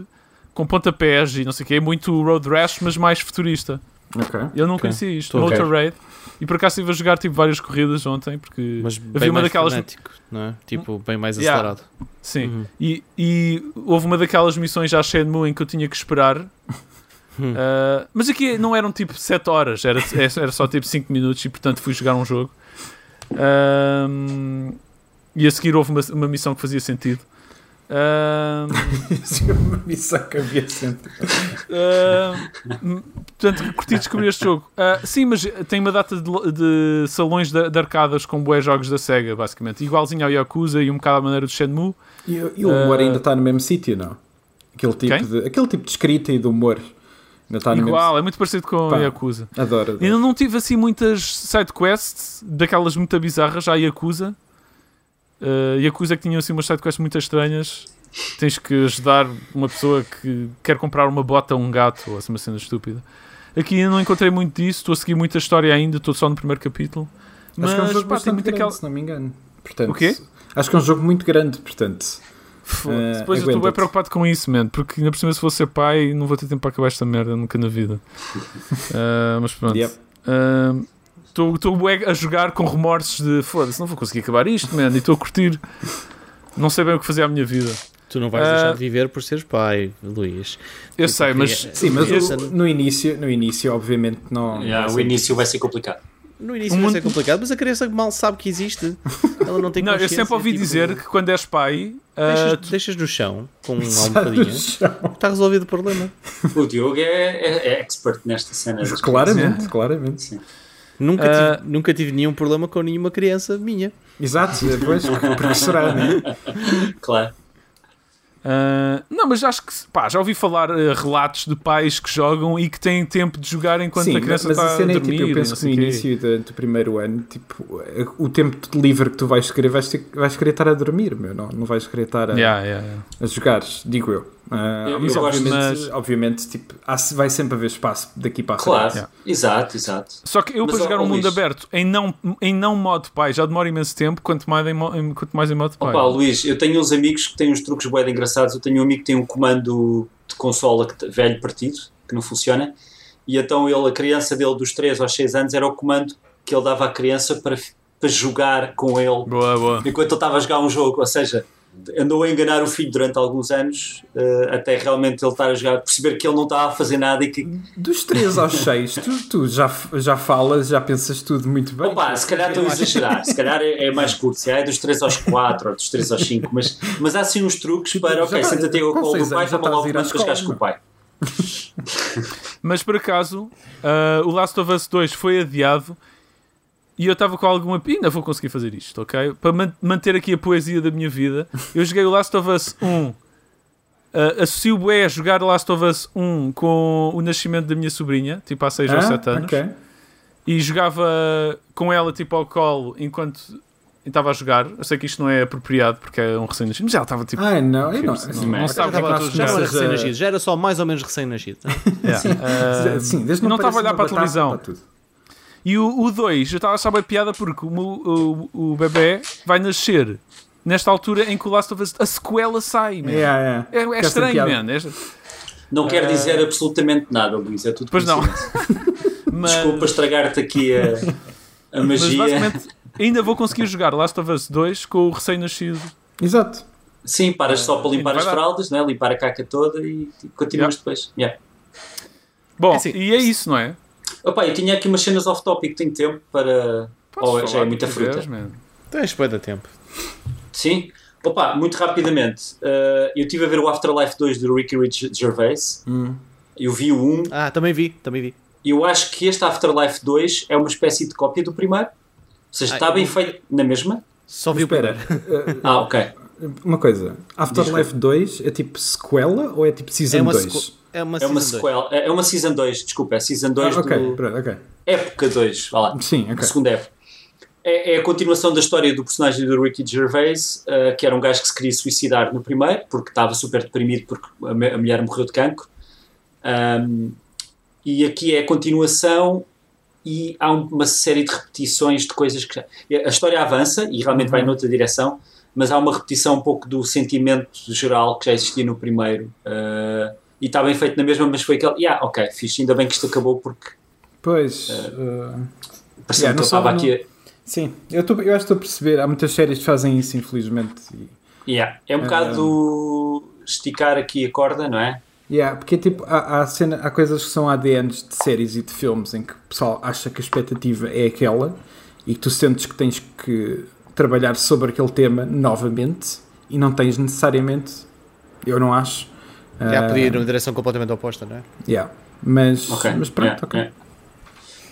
com pontapés e não sei o quê. É muito Road Rash, mas mais futurista. Ok. Eu não Ok. conhecia isto. Motor ver. Raid. E por acaso estive a jogar tipo, várias corridas ontem, porque Mas havia uma daquelas. frenético, não é? Tipo, bem mais Yeah. acelerado. Sim. Uhum. E, e houve uma daquelas missões à Shenmue em que eu tinha que esperar. Uh, mas aqui não eram tipo 7 horas, era, era só tipo 5 minutos e portanto fui jogar um jogo. Um, e a seguir houve uma, uma missão que fazia sentido. Um, Isso é havia sempre. Uh, portanto, curti descobrir este jogo. Uh, sim, mas tem uma data de, de salões de, de arcadas com bué jogos da SEGA, basicamente. Igualzinho ao Yakuza e um bocado à maneira do Shenmue. E, e o humor Eh, ainda está no mesmo sítio, não? Aquele tipo, Quem? de, aquele tipo de escrita e de humor ainda está no Igual, é muito parecido com Pá. o Yakuza. mesmo Adoro. adoro. Ainda não tive assim muitas sidequests, daquelas muito bizarras, a Yakuza. Uh, Yakuza que tinham assim umas sidequests muito estranhas. Tens que ajudar uma pessoa que quer comprar uma bota a um gato, ou assim uma cena estúpida. Aqui ainda não encontrei muito disso, estou a seguir muita história ainda, estou só no primeiro capítulo. Mas Acho que é um jogo pá, tem muito grande, aquela. se não me engano. Portanto, O quê? Acho que é um jogo muito grande, portanto. Foda-se. Eh, Depois eu estou bem preocupado com isso, man, porque ainda por cima se vou ser pai não vou ter tempo para acabar esta merda nunca na vida. Ah, mas pronto. Yep. Estou a jogar com remorsos de foda-se, não vou conseguir acabar isto, man, e estou a curtir. Não sei bem o que fazer à minha vida. Tu não vais Ah. deixar de viver por seres pai, Luís. Eu Tipo, sei, mas Sim, mas o- no, início, no início, obviamente, não. Yeah, não o início vai ser complicado. No início O vai ser complicado, mas a criança mal sabe que existe. Ela não tem Não, eu sempre ouvi tipo, dizer que quando és pai, ah, Deixas, deixas no chão com uma almofadinha, está resolvido o problema. O Diogo é, é- é expert nesta cena. Claramente, claramente. Nunca, Ah. tive, nunca tive nenhum problema com nenhuma criança minha. Exato, depois, porque será, né? Claro. ah, não, mas acho que pá, já ouvi falar ah, relatos de pais que jogam e que têm tempo de jogar enquanto Sim, a criança mas está a a é dormir. tipo, eu penso que no início do, do primeiro ano, tipo, o tempo de livre que tu vais querer, vais, ter, vais querer estar a dormir, meu, não, não vais querer estar a, Yeah, yeah, yeah. a jogar, digo eu. Ah, Eu- mas eu obviamente, mas- obviamente tipo, há, vai sempre haver espaço daqui para a Claro. frente. Exato, exato. Só que eu Mas, para jogar ó, um mundo Luís. aberto em não, em não modo pai já demora imenso tempo, quanto mais em, quanto mais em modo pai. Opa, Luís, eu tenho uns amigos que têm uns truques de engraçados. Eu tenho um amigo que tem um comando de consola que, velho partido, que não funciona. E então ele, a criança dele dos 3 aos 6 anos, era o comando que ele dava à criança para, para jogar com ele Boa, boa. enquanto ele estava a jogar um jogo. Ou seja, andou a enganar o filho durante alguns anos eh, até realmente ele estar a jogar, perceber que ele não estava a fazer nada e que Dos 3 aos 6, tu, tu já, já falas, já pensas tudo muito bem. Opa, se calhar estou a exagerar, se calhar é, é mais curto, se é dos 3 aos 4 ou dos 3 aos 5, mas, mas há assim uns truques Tipo, para, ok, tá- senta-te com colo seis do pai, toma logo para jogares com o pai. Mas por acaso, ah, o Last of Us 2 foi adiado e eu estava com alguma. Ainda vou conseguir fazer isto, ok? Para man- manter aqui a poesia da minha vida, eu joguei o Last of Us 1. ah, associo bué a jogar Last of Us 1 com o nascimento da minha sobrinha, tipo há 6 ou Ah, 7 anos, ok. e jogava com ela tipo ao colo enquanto estava a jogar. Eu sei que isto não é apropriado porque é um recém-nascido, mas ela estava tipo. Ah, não, eu não. Não- não o é que eu acho estou a que Já não jogar. era recém-nascido, já era só mais ou menos recém-nascido. yeah, ah, Sim, desde não estava a olhar para a televisão. para tudo. E o 2, eu estava a achar bem piada porque o, o, o bebê vai nascer nesta altura em que o Last of Us, a sequela sai, man. Yeah, yeah. É, é estranho, piada. man. É- Não quer dizer absolutamente nada, Luís, é tudo Pois não. mas, Desculpa estragar-te aqui a, a mas magia. basicamente ainda vou conseguir jogar Last of Us 2 com o recém-nascido. Exato. Sim, paras só para limpar as fraldas, não é? limpar a caca toda e e continuas Yeah. depois. Yeah. Bom, É assim. e é isso, não é? Opa, eu tinha aqui umas cenas off-topic, tenho tempo para. Podes Oh, já é muita fruta. quiseres. Tens bem da tempo. Sim. Opa, muito rapidamente. eh, eu estive a ver o Afterlife 2 do Ricky Rich Gervais. Hum. Eu vi o 1 Ah, também vi, também vi. e eu acho que este Afterlife 2 é uma espécie de cópia do primeiro. Ou seja, Ah, está bem eu- feito na mesma. Só vi o primeiro. Ah, ok. Uma coisa. Afterlife 2 é tipo sequela ou é tipo É Season uma, 2? sequ- é uma, É uma sequela. É uma Season 2, desculpa. É Season 2 Ah, ok, do. pronto, ok. Época 2, vá lá. Sim, A ok. segunda época. É, é a continuação da história do personagem do Ricky Gervais, eh, que era um gajo que se queria suicidar no primeiro, porque estava super deprimido porque a, me- a mulher morreu de cancro. Ahm, e aqui é a continuação e há um- uma série de repetições de coisas que... A história avança e realmente vai noutra direção, mas há uma repetição um pouco do sentimento geral que já existia no primeiro. eh, e está bem feito na mesma, mas foi aquele... Yeah, ok, fixe, ainda bem que isto acabou porque Pois. Uh, parecia Yeah, que não eu estava só- aqui... a- sim, eu, tô, eu acho que estou a perceber. Há muitas séries que fazem isso, infelizmente. E, Yeah. É um bocado esticar aqui a corda, não é? yeah, porque tipo, há, há, cena, há coisas que são ADNs de séries e de filmes em que o pessoal acha que a expectativa é aquela e que tu sentes que tens que trabalhar sobre aquele tema novamente e não tens necessariamente, eu não acho. Já uh, podia ir numa direção completamente oposta, não é? yeah. Mas, Ok. mas pronto, Yeah, ok. yeah.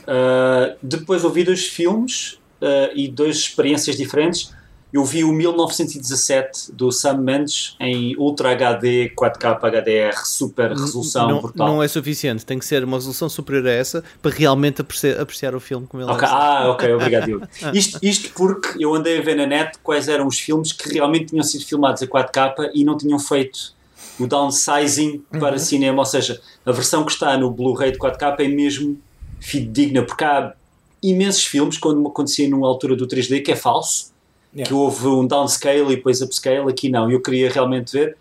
Uh, depois ouvi dois filmes uh, e duas experiências diferentes. Eu vi o 1917 do Sam Mendes em Ultra HD, 4K HDR, super resolução não, brutal. não é suficiente, tem que ser uma resolução superior a essa para realmente apreciar, apreciar o filme como ele Ok, deve ser. Ah, ok, obrigado, Diogo. Isto, isto porque eu andei a ver na net quais eram os filmes que realmente tinham sido filmados a 4K e não tinham feito o downsizing para cinema, ou seja, a versão que está no Blu-ray de 4K é mesmo fidedigna, porque há imensos filmes, quando acontecia numa altura do 3D, que é falso, Yeah. que houve um downscale e depois upscale, aqui não, eu queria realmente ver.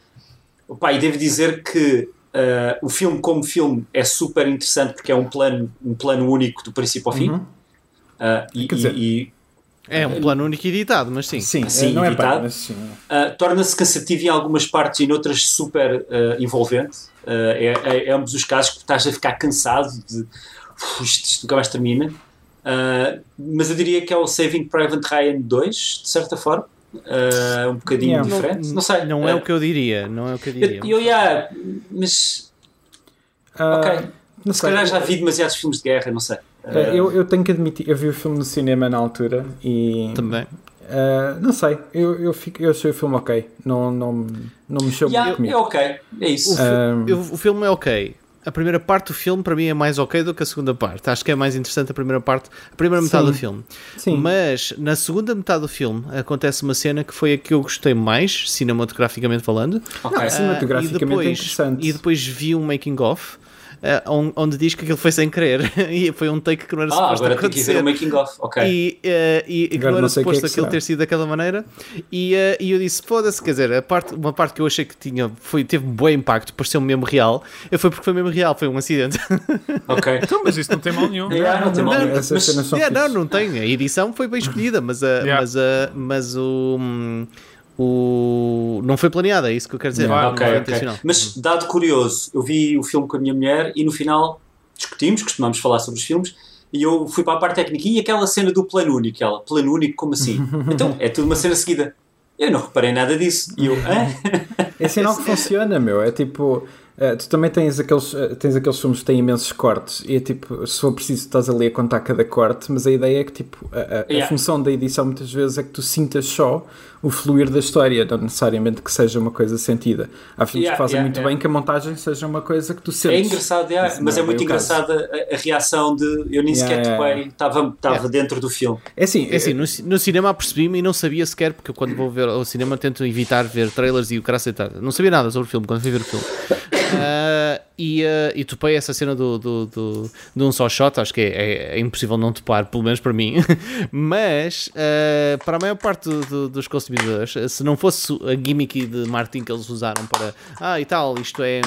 Opa, e devo dizer que uh, o filme como filme é super interessante porque é um plano, um plano único do princípio ao fim. Uhum. Uh, e, Quer dizer- e- e, É um plano único editado, mas sim. Sim, Sim, não é editado. pá, mas sim. uh, torna-se cansativo em algumas partes e noutras super uh, envolvente. Uh, é, é, é ambos os casos que estás a ficar cansado de "Uf, isto, isto nunca mais termina. Uh, mas eu diria que é o Saving Private Ryan 2, de certa forma. Uh, um bocadinho Yeah. diferente. Não, sei. Não é Uh, o que eu diria. Não é o que eu diria. eu, eu, yeah, mas Ah, ok. não Se sei. calhar já vi demasiados filmes de guerra, não sei. Uh, Ah, eu, eu tenho que admitir, eu vi o filme no cinema na altura e. Também. ah, não sei, eu, eu, fico, eu achei o filme ok. Não, não, não mexeu yeah, muito comigo. é ok, é isso. O, fi- Um, eu- o filme é ok. A primeira parte do filme para mim é mais ok do que a segunda parte. Acho que é mais interessante a primeira parte, a primeira metade Sim. do filme. Sim. Mas na segunda metade do filme acontece uma cena que foi a que eu gostei mais, cinematograficamente falando. ok. não, cinematograficamente Ah, e depois, é interessante. E depois vi um making of on- onde diz que aquilo foi sem querer e foi um take que não era Ah, suposto agora tenho que ir ver acontecer. o making of. Ok. E, eh, e, que Agora não era não sei o que é suposto que aquilo ter sido daquela maneira e, eh, e eu disse, foda-se, quer dizer, a parte, uma parte que eu achei que tinha, foi, teve um bom impacto, pareceu-me mesmo real, foi porque foi mesmo real, foi um acidente. Ok. Então, mas isso não tem mal nenhum. Yeah, não tem mal não, nenhum. essas Mas- Yeah, não, não tem, a edição foi bem escolhida, mas, a, Yeah. mas, a, mas o, hum, o... não foi planeada, é isso que eu quero dizer. Não Ok, foi ok. intencional. Mas, dado curioso, eu vi o filme com a minha mulher e no final discutimos, costumamos falar sobre os filmes, e eu fui para a parte técnica e aquela cena do plano único, ela, plano único, como assim? Então, é tudo uma cena seguida. Eu não reparei nada disso. E eu, hã? É sinal que funciona, meu. É tipo. eh, tu também tens aqueles, eh, tens aqueles filmes que têm imensos cortes e é tipo, se for preciso, estás ali a contar cada corte, mas a ideia é que tipo, a, a- a Yeah. função da edição muitas vezes é que tu sintas só o fluir da história, não necessariamente que seja uma coisa sentida. Há filmes Yeah, que fazem yeah, muito yeah. bem que a montagem seja uma coisa que tu É sentes. engraçado, é, Isso mas não é muito engraçada a, a reação de eu nem sequer topei, estava dentro do filme. É assim, É assim, no, ci- no cinema apercebi-me e não sabia sequer, porque eu quando vou ver ao cinema tento evitar ver trailers e o cara aceitar. Não sabia nada sobre o filme quando fui ver o filme. Ah, e, ah, e topei essa cena do, do, do- de um só shot, acho que é, é- é impossível não topar, pelo menos para mim. Mas ah, para a maior parte do- do- dos consumidores, se não fosse a gimmick de marketing que eles usaram para ah e tal, isto é,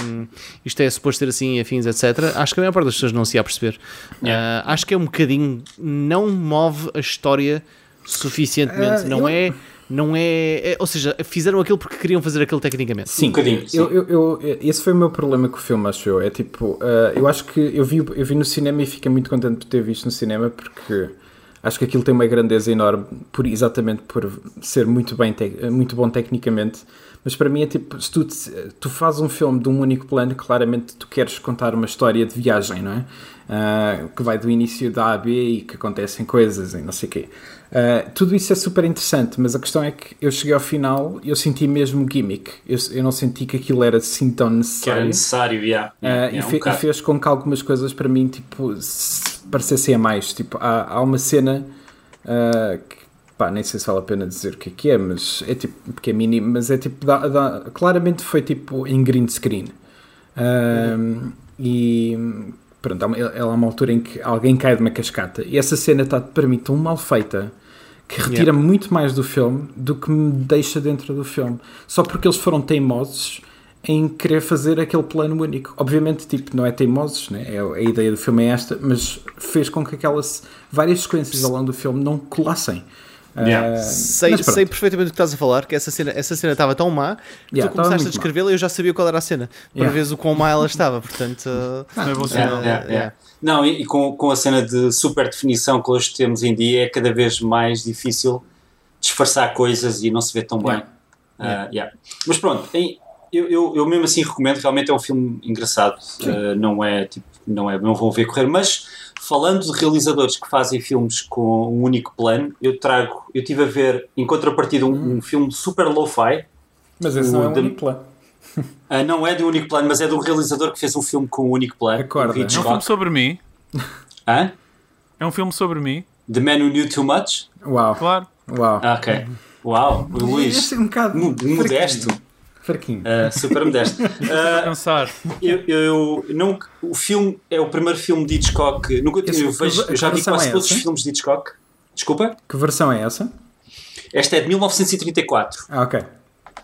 isto é suposto ser assim, afins, etc., acho que a maior parte das pessoas não se ia perceber. Yeah. Ah, acho que é um bocadinho, não move a história suficientemente, não eu- é. Não é, é- Ou seja, fizeram aquilo porque queriam fazer aquilo tecnicamente. Sim, Um bocadinho, sim. Eu, eu, eu- esse foi o meu problema com o filme, acho eu. É tipo, uh, eu acho que eu vi, eu vi no cinema e fiquei muito contente por ter visto no cinema porque acho que aquilo tem uma grandeza enorme, por, exatamente por ser muito, bem tec- muito bom tecnicamente. Mas para mim é tipo, se tu, tu fazes um filme de um único plano, claramente tu queres contar uma história de viagem, não é? Ah, que vai do início da A a B e que acontecem coisas e não sei o quê. Ah, tudo isso é super interessante, mas a questão é que eu cheguei ao final e eu senti mesmo gimmick. Eu, eu não senti que aquilo era assim tão Que era necessário. necessário, yeah, Ah, yeah, e, yeah, um fe- e fez com que algumas coisas para mim tipo, se parecessem a mais. Tipo, há, há uma cena ah, que pá, nem sei se vale a pena dizer o que é que é, mas é tipo, porque é mínimo, mas é tipo, dá- dá- claramente foi tipo em green screen. Ah, E pronto, uma, há uma altura em que alguém cai de uma cascata e essa cena está para mim tão mal feita que retira muito mais do filme do que me deixa dentro do filme. Só porque eles foram teimosos em querer fazer aquele plano único. Obviamente, tipo, não é teimosos, né? É, a ideia do filme é esta, mas fez com que aquelas várias sequências ao longo do filme não colassem. Yeah. Ah, Sei, sei perfeitamente o que estás a falar, que essa cena essa cena estava tão má que Yeah, tu começaste a descrevê-la e eu já sabia qual era a cena, para Yeah. veres o quão má ela estava, portanto... uh, Não é bom uh, sinal. Yeah, yeah, uh, yeah. Não, e, e com, com a cena de super definição que hoje temos em dia é cada vez mais difícil disfarçar coisas e não se vê tão bem. Yeah. Mas pronto, em- eu, eu, eu mesmo assim recomendo, realmente é um filme engraçado, Ah, não é tipo, não é, não vão ver correr, mas falando de realizadores que fazem filmes com um único plano, eu trago, eu estive a ver em contrapartida um, um filme super lo-fi, Mas esse não é o um único plano. Ah, não é de um único plano, mas é de um realizador que fez um filme com um único plano, Acorda. o É um É um filme sobre mim. Hã? É um filme sobre mim. The Man Who Knew Too Much? Uau, Claro. uau. Ah, ok. Uau, o Luís. É um bocado Mo- Modesto. Fraquinho. Ah, super modesto. Pensar. eu, eu não, o filme é o primeiro filme de Hitchcock. Nunca Esse- eu, vejo, eu já vi quase é todos os filmes de Hitchcock. Desculpa? Que versão é essa? Esta é de 1934. Ah, ok.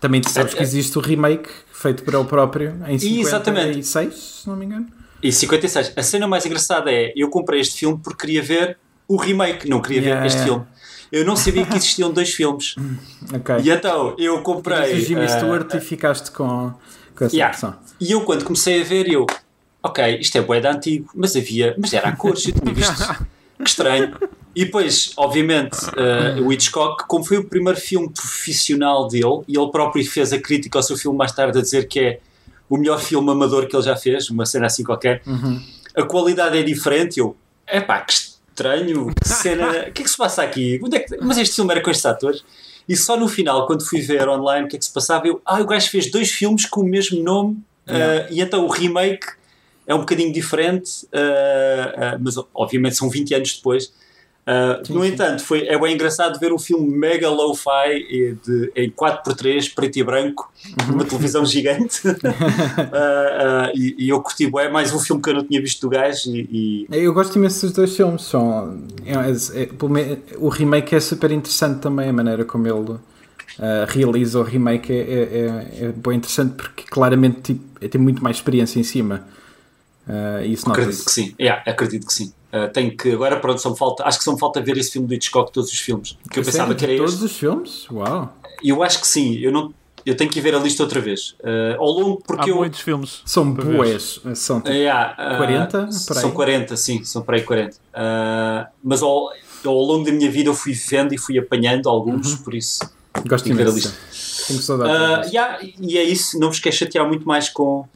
Também tu sabes É- que existe o remake feito por ele próprio em Exatamente. 56, se não me engano. E 56. A cena mais engraçada é: eu comprei este filme porque queria ver o remake, não queria Yeah, ver este yeah. filme. Eu não sabia que existiam dois filmes. Ok. E então eu comprei. Diz o Jimmy Stewart e ficaste com, com essa Yeah. E eu quando comecei a ver, eu, ok, isto é de antigo, mas havia, mas era a cores, eu tinha visto, Que estranho. E depois, obviamente, uh, o Hitchcock, como foi o primeiro filme profissional dele, e ele próprio fez a crítica ao seu filme mais tarde a dizer que é o melhor filme amador que ele já fez, uma cena assim qualquer, Uhum. a qualidade é diferente. Eu, epá, que estranho, que cena, o que é que se passa aqui? É que- mas este filme era com estes atores? E só no final, quando fui ver online o que é que se passava, eu, ah, o gajo fez dois filmes com o mesmo nome, Yeah. uh, e então o remake é um bocadinho diferente, uh, uh, mas obviamente são 20 anos depois. Uh, Sim, no sim. entanto, foi, é bem engraçado ver um filme mega lo-fi eh, em 4x3, preto e branco, Uhum. numa televisão gigante. Uh, uh, e, e eu curti bué, mais um filme que eu não tinha visto do gajo e, e- Eu gosto imenso dos dois filmes. São, é- é- me- o remake é super interessante também, a maneira como ele realiza o remake é, é, é, é bem interessante porque claramente tipo, tem muito mais experiência em cima. Isso acredito que sim. Yeah, acredito que sim. Uh, tenho que agora pronto, só me falta, acho que só me falta ver esse filme do Hitchcock, todos os filmes, que eu pensava que era Todos este. os filmes? Uau! E eu acho que sim, eu não eu tenho que ver a lista outra vez. Uh, ao longo, Há porque eu. muitos filmes. São boés. São tipo, Yeah, uh, 40, por aí? São 40, sim, são para aí 40. Uh, mas ao, ao longo da minha vida eu fui vendo e fui apanhando alguns, Uhum. por isso. gosto que ver a imenso. Tenho saudades. Uh, yeah, e é isso, não vos quero chatear muito mais com.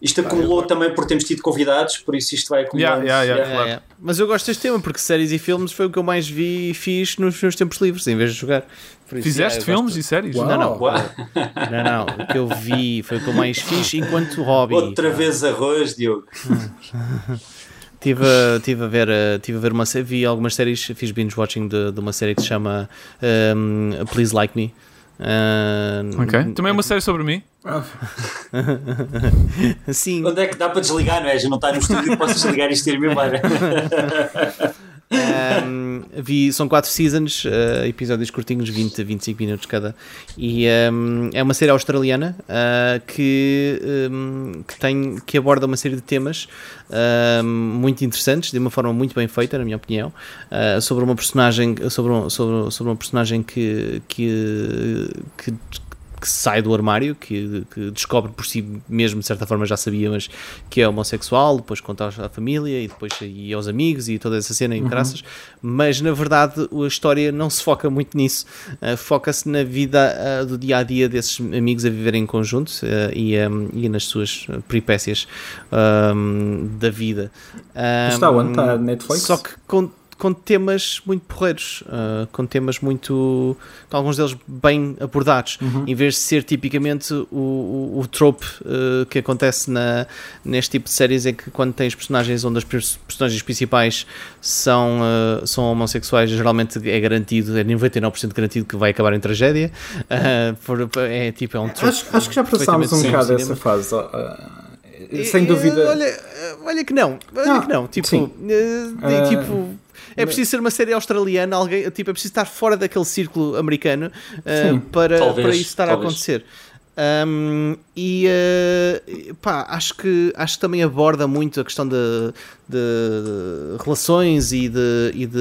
Isto acumulou também por termos tido convidados, por isso isto vai acumulando. Yeah, yeah, yeah. É, Claro. é. Mas eu gosto deste tema porque séries e filmes foi o que eu mais vi e fiz nos meus tempos livres, em vez de jogar. Isso, Fizeste filmes gosto- e séries? Uau. Não, não. Uau. Não, não. O que eu vi foi o que eu mais fiz enquanto hobby. Outra vez arroz, Diogo. Tive, a- tive a ver, tive a ver uma série, vi algumas séries, fiz binge watching de, de uma série que se chama um, Please Like Me. Um, Ok. Também é uma série sobre mim. Sim, Onde é que dá para desligar, não é? Já não está no estúdio, posso desligar isto e ir-me embora. Um, vi, são quatro seasons, uh, episódios curtinhos, 20 a 25 minutos cada. E um, é uma série australiana uh, que, um, que, tem, que aborda uma série de temas muito interessantes, de uma forma muito bem feita, na minha opinião, uh, sobre uma personagem, sobre, um- sobre, sobre uma personagem que, que, que que sai do armário, que, que descobre por si mesmo, de certa forma já sabia, mas que é homossexual, depois conta à família e depois e aos amigos e toda essa cena em graças, mas na verdade a história não se foca muito nisso, uh, foca-se na vida uh, do dia a dia desses amigos a viverem em conjunto uh, e, um, e nas suas peripécias um, da vida. Está Um, onde? Está Netflix? Só que com, com temas muito porreiros, uh, com temas muito. com alguns deles bem abordados, Uhum. em vez de ser tipicamente o, o, o trope uh, que acontece na, neste tipo de séries, em que quando tens personagens onde as pers- personagens principais são, uh, são homossexuais, geralmente é garantido, é 99% garantido que vai acabar em tragédia. Uh, por- é tipo, é um trope. Acho, acho que já passámos um bocado dessa fase. sem dúvida. Olha, olha que não, olha Não, que não. Tipo, sim. Ah, tipo é preciso ser uma série australiana, alguém, tipo, é preciso estar fora daquele círculo americano Sim. para, Talvez, para isso estar talvez. a acontecer. Um, e eh, pá, acho que, acho que também aborda muito a questão de, de relações e de, e de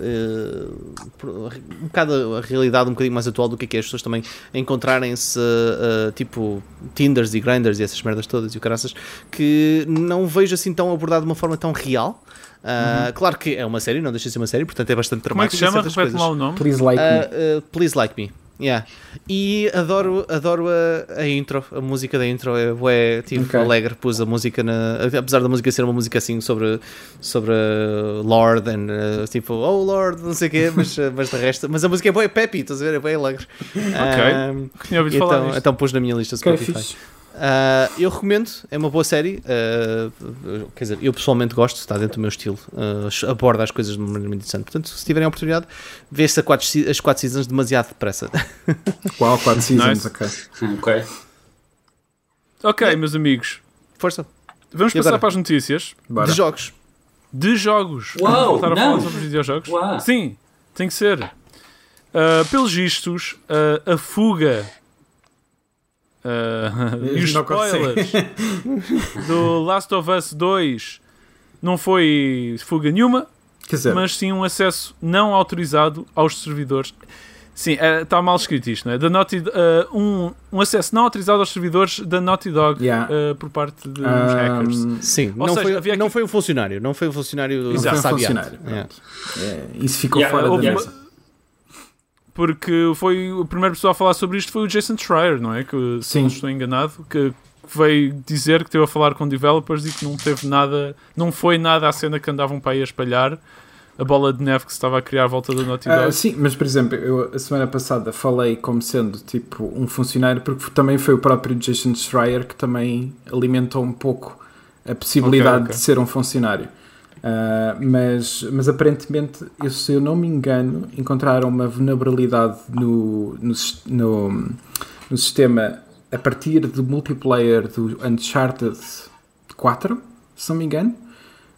eh, um bocado a realidade um bocadinho mais atual do que é que é as pessoas também encontrarem-se eh, tipo Tinders e Grinders e essas merdas todas e o caraças que não vejo assim tão abordado de uma forma tão real. Ah, Claro que é uma série, não deixa de ser uma série, portanto é bastante Como é que chama? Repete-me lá o nome. Please like me. Uh, uh, Please Like Me. Yeah. E adoro, adoro a, a intro, a música da intro é, é tipo Ok. alegre, pus a música na, apesar da música ser uma música assim sobre, sobre uh, Lord and uh, tipo, oh Lord, não sei o quê, mas, uh, mas de resto, mas a música é boa, é peppy, estás a ver? É bem alegre. Um, falar então, então pus na minha lista Ok, Spotify. fixe. Uh, eu recomendo, é uma boa série. uh, quer dizer, eu pessoalmente gosto, está dentro do meu estilo, uh, aborda as coisas de uma maneira muito interessante. Portanto, se tiverem a oportunidade, vê-se quatro as 4 seasons demasiado depressa. Uau, 4 seasons, Nice. ok. ok. Ok, meus amigos. Força, Vamos E passar agora? para as notícias Bora. de jogos. de jogos. Uau, voltar a não. falar sobre os videojogos? Uau. Sim, tem que ser. Uh, pelos vistos, uh, a fuga uh, e os Não spoilers do Last of Us 2 não foi fuga nenhuma, dizer, mas sim um acesso não autorizado aos servidores. Sim, está mal escrito isto, não é? Da Naughty, uh, um, um acesso não autorizado aos servidores da Naughty Dog Yeah. uh, por parte de uns Um, hackers. Sim, Ou não, seja, foi, havia aqui- não foi um funcionário, não foi um funcionário Não foi um funcionário. É. É, isso ficou Yeah, fora da uma- mesa. Porque foi a primeira pessoa a falar sobre isto foi o Jason Schreier, não é? Que, se não estou enganado, que veio dizer que esteve a falar com developers e que não teve nada, não foi nada a cena que andavam para aí a espalhar. A bola de neve que se estava a criar à volta da Naughty Ah, Dog. sim, mas por exemplo, eu a semana passada falei como sendo tipo um funcionário, porque também foi o próprio Jason Schreier que também alimentou um pouco a possibilidade Ok, ok. de ser um funcionário. Ah, mas, mas aparentemente, se eu não me engano, encontraram uma vulnerabilidade no, no, no, no sistema a partir do multiplayer do Uncharted 4, se não me engano.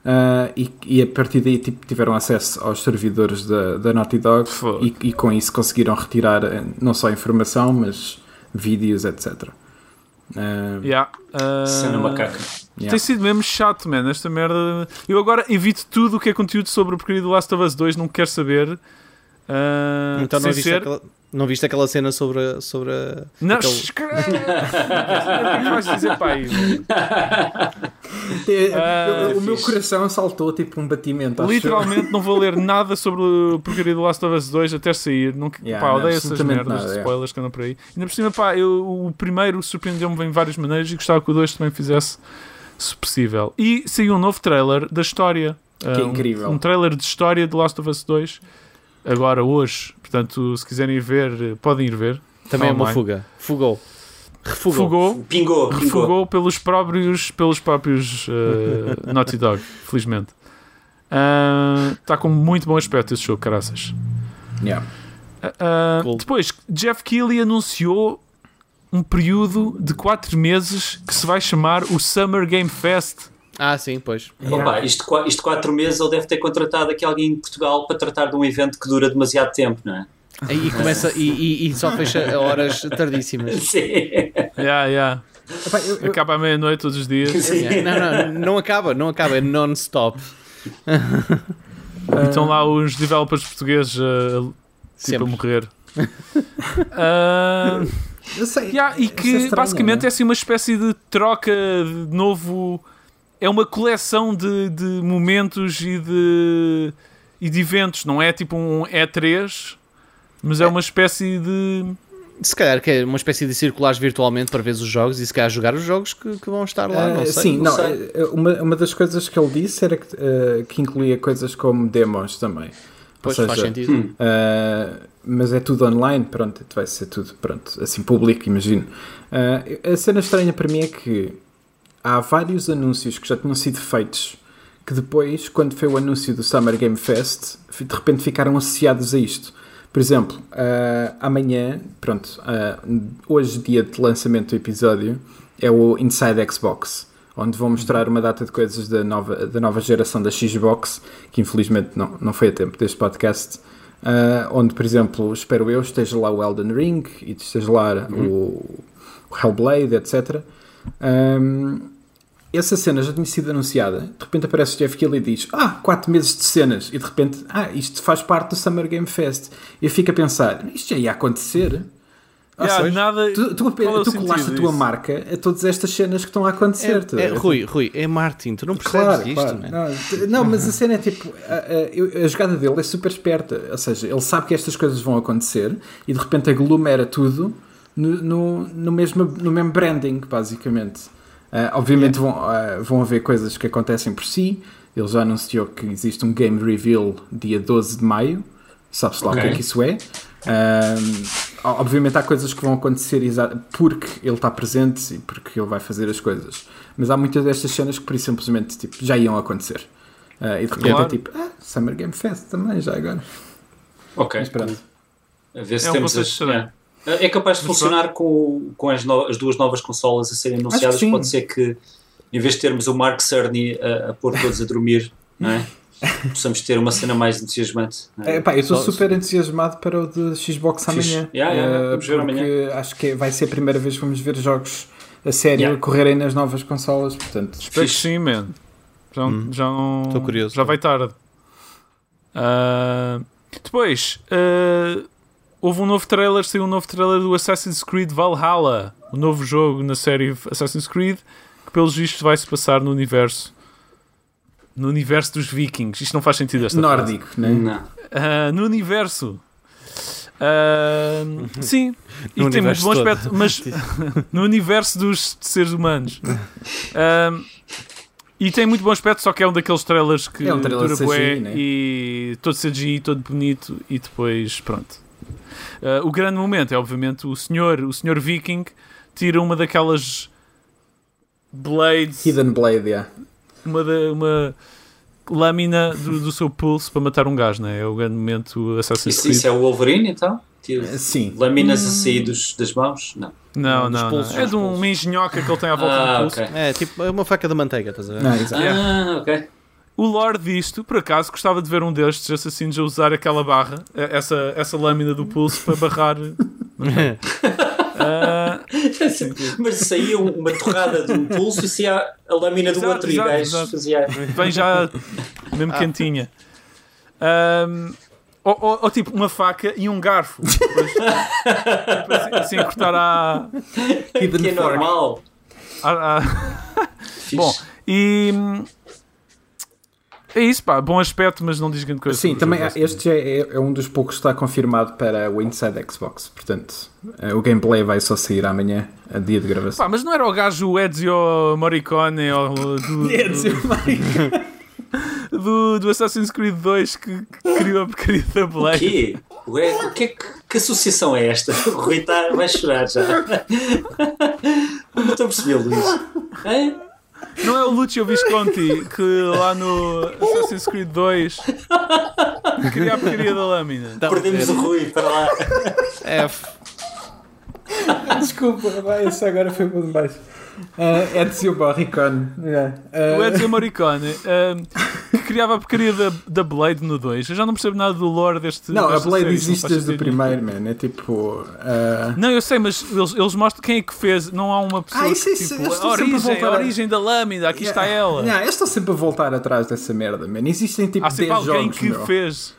Ah, e, e a partir daí tipo, tiveram acesso aos servidores da, da Naughty Dog e, e com isso conseguiram retirar eh, não só informação, mas vídeos, etc. Ah, Yeah. Uh, Cena macaca. yeah. Tem sido mesmo chato, man. Esta merda. Eu agora evito tudo o que é conteúdo sobre o porcaria do Last of Us 2, não quero saber. Uh, Então não viste, ser- aquela, não viste aquela cena sobre a. Sobre a Não, aquele- o que é que vais dizer para aí? Ah, o meu fixe. coração saltou tipo um batimento. Literalmente não vou ler nada sobre o porcaria do Last of Us 2 até sair. Não, Yeah, pá, não, odeio essas absolutamente merdas nada, de yeah. spoilers que andam por aí. Ainda por cima, pá, eu, o primeiro surpreendeu-me em várias maneiras e gostava que o 2 também fizesse, se possível. E saiu um novo trailer da história. Que Ah, um- incrível. Um, trailer de história de Last of Us 2. Agora, hoje. Portanto, se quiserem ver, podem ir ver. Também é uma Online. fuga. Fugou. Refugou. Fugou. Pingou, pingou. refugou pelos próprios, pelos próprios eh, Naughty Dog, felizmente. Está com muito bom aspecto esse jogo, caraças. Yeah. Ah, ah, Cool. Depois, Jeff Keighley anunciou um período de 4 meses que se vai chamar o Summer Game Fest. Ah, sim, pois. Opa, isto, isto quatro meses ele deve ter contratado aqui alguém em Portugal para tratar de um evento que dura demasiado tempo, não é? E, começa, e, e- e só fecha horas tardíssimas. Sim. Yeah, yeah. Epá, eu- eu- Acaba à meia-noite todos os dias. Sim. Yeah, Não, não, não acaba, não acaba, é non-stop. E estão lá os developers portugueses a, tipo, a Sempre. morrer. Ah, eu sei. Yeah, e que é estranho, basicamente né? é assim uma espécie de troca de novo. É uma coleção de, de momentos e de, e de eventos, não é tipo um E3, mas é uma espécie de. Se calhar que é uma espécie de circulares virtualmente para ver os jogos e se calhar jogar os jogos que, que vão estar lá, não Ah, sei. sim, não não, sei. eh, uma, uma das coisas que ele disse era que, eh, que incluía coisas como demos também. Pois Ou faz seja, sentido. Hum. Uh, mas é tudo online, pronto, vai ser tudo pronto, assim público, imagino. Uh, a cena estranha para mim é que há vários anúncios que já tinham sido feitos que depois, quando foi o anúncio do Summer Game Fest, de repente ficaram associados a isto. Por exemplo, uh, amanhã, pronto, uh, hoje, dia de lançamento do episódio, é o Inside Xbox, onde vão mostrar uma data de coisas da nova, da nova geração da Xbox, que infelizmente não, não foi a tempo deste podcast. Uh, onde, por exemplo, espero eu, esteja lá o Elden Ring e esteja lá o, o Hellblade, etc. Um, essa cena já tinha sido anunciada. De repente aparece o Jeff Keighley e diz: Ah, 4 meses de cenas. E de repente, ah, isto faz parte do Summer Game Fest. E eu fico a pensar: Isto já ia acontecer. Ou Yeah, seja, nada, Tu, tu, qual é tu colaste a tua marca a todas estas cenas que estão a acontecer. É, é, Rui, Rui, é Martin, tu não percebes Claro, disto, claro. Não, não, mas a cena é tipo: a, a- a jogada dele é super esperta. Ou seja, ele sabe que estas coisas vão acontecer e de repente aglomera tudo no, no, no mesmo, no mesmo branding, basicamente. Ah, obviamente vão, ah, vão haver coisas que acontecem por si. Ele já anunciou que existe um game reveal dia 12 de maio. Sabe-se lá o que é que isso é. Ahm, obviamente há coisas que vão acontecer porque ele está presente e porque ele vai fazer as coisas. Mas há muitas destas cenas que por isso simplesmente tipo, já iam acontecer. E de repente Claro. é tipo, ah, Summer Game Fest também, já agora. Ok. Mas pronto. A ver se É temos as. É. Capaz de Mas funcionar com, com as, no- as duas novas consolas a serem anunciadas. Pode ser que, em vez de termos o Mark Cerny a, a pôr todos a dormir, não é? possamos ter uma cena mais entusiasmante. é? É, pá, eu estou super entusiasmado para o de Xbox amanhã. Yeah, yeah, Ah, vamos ver porque acho que vai ser a primeira vez que vamos ver jogos a sério Yeah. correrem nas novas consolas. Portanto, Espero sim, man. Já, Hum. já não- Estou curioso. Já vai tarde. Ah, depois, ah, houve um novo trailer, saiu um novo trailer do Assassin's Creed Valhalla, o novo jogo na série Assassin's Creed, que pelos vistos vai se passar no universo no universo dos vikings. Isto não faz sentido esta frase. Nórdico, né? Não. Ah, no universo. Ah, sim, e No tem muito universo bom todo. aspecto, mas no universo dos seres humanos. Ah, e tem muito bom aspecto, só que é um daqueles trailers que É um trailer dura CGI, bué né? e todo CGI, todo bonito e depois pronto. Ah, o grande momento é obviamente o senhor, o senhor viking tira uma daquelas blades Hidden Blade, yeah. uma, da- uma lâmina do, do seu pulso para matar um gajo, não é? É o grande momento Assassin's Isso, Creed. isso é o Wolverine, então? Tira Sim. lâminas a sair dos, das mãos? Não. Não, não, pulsos, não. É de um- uma engenhoca que ele tem à volta Ah, do pulso. ok. É tipo é uma faca de manteiga, estás a ver? Não, exato. Ah, ok. O lore disto, por acaso, gostava de ver um destes assassinos a usar aquela barra, eh, essa, essa lâmina do pulso para barrar. Ah, Mas saía uma torrada de um pulso e saía a lâmina do Exato, outro e o exato, gajo exato. fazia. vem já mesmo quentinha. Ahm, ou, ou- ou tipo uma faca e um garfo. Depois, depois assim, a cortar a, Que é normal. a- a-. Bom, e. É isso, pá. Bom aspecto, mas não diz grande coisa. Sim, também jogo, há- este é, é um dos poucos que está confirmado para o Inside Xbox. Portanto, eh, o gameplay vai só sair amanhã, a dia de gravação. Pá, mas não era o gajo Ezio Morricone ou do, do, do Assassin's Creed 2 que, que criou a porcaria da O Blade? quê? Ué, o que, é que, que associação é esta? O Rui tá, vai chorar já. Não estou a perceber, Luís. É? Não é o Lucio Visconti que lá no Assassin's Creed 2 cria a porcaria da lâmina? Perdemos o Rui para lá. É, f- Desculpa, vai, isso agora foi bom demais. Uh, Ezio Morricone. Yeah. O Uh, Ezio Morricone ahm, que criava a porcaria da, da Blade no 2. Eu já não percebo nada do lore deste. não, a Blade série, não existe desde o primeiro, man. É tipo. Uh, Não, eu sei, mas eles, eles mostram quem é que fez. Não há uma pessoa Ah, isso- que, isso- tipo, a origem, a voltar a- origem da lâmina, aqui está ela. Yeah, eu estou sempre a voltar atrás dessa merda, man. Existem tipo Há sempre 10 alguém jogos. que meu. fez.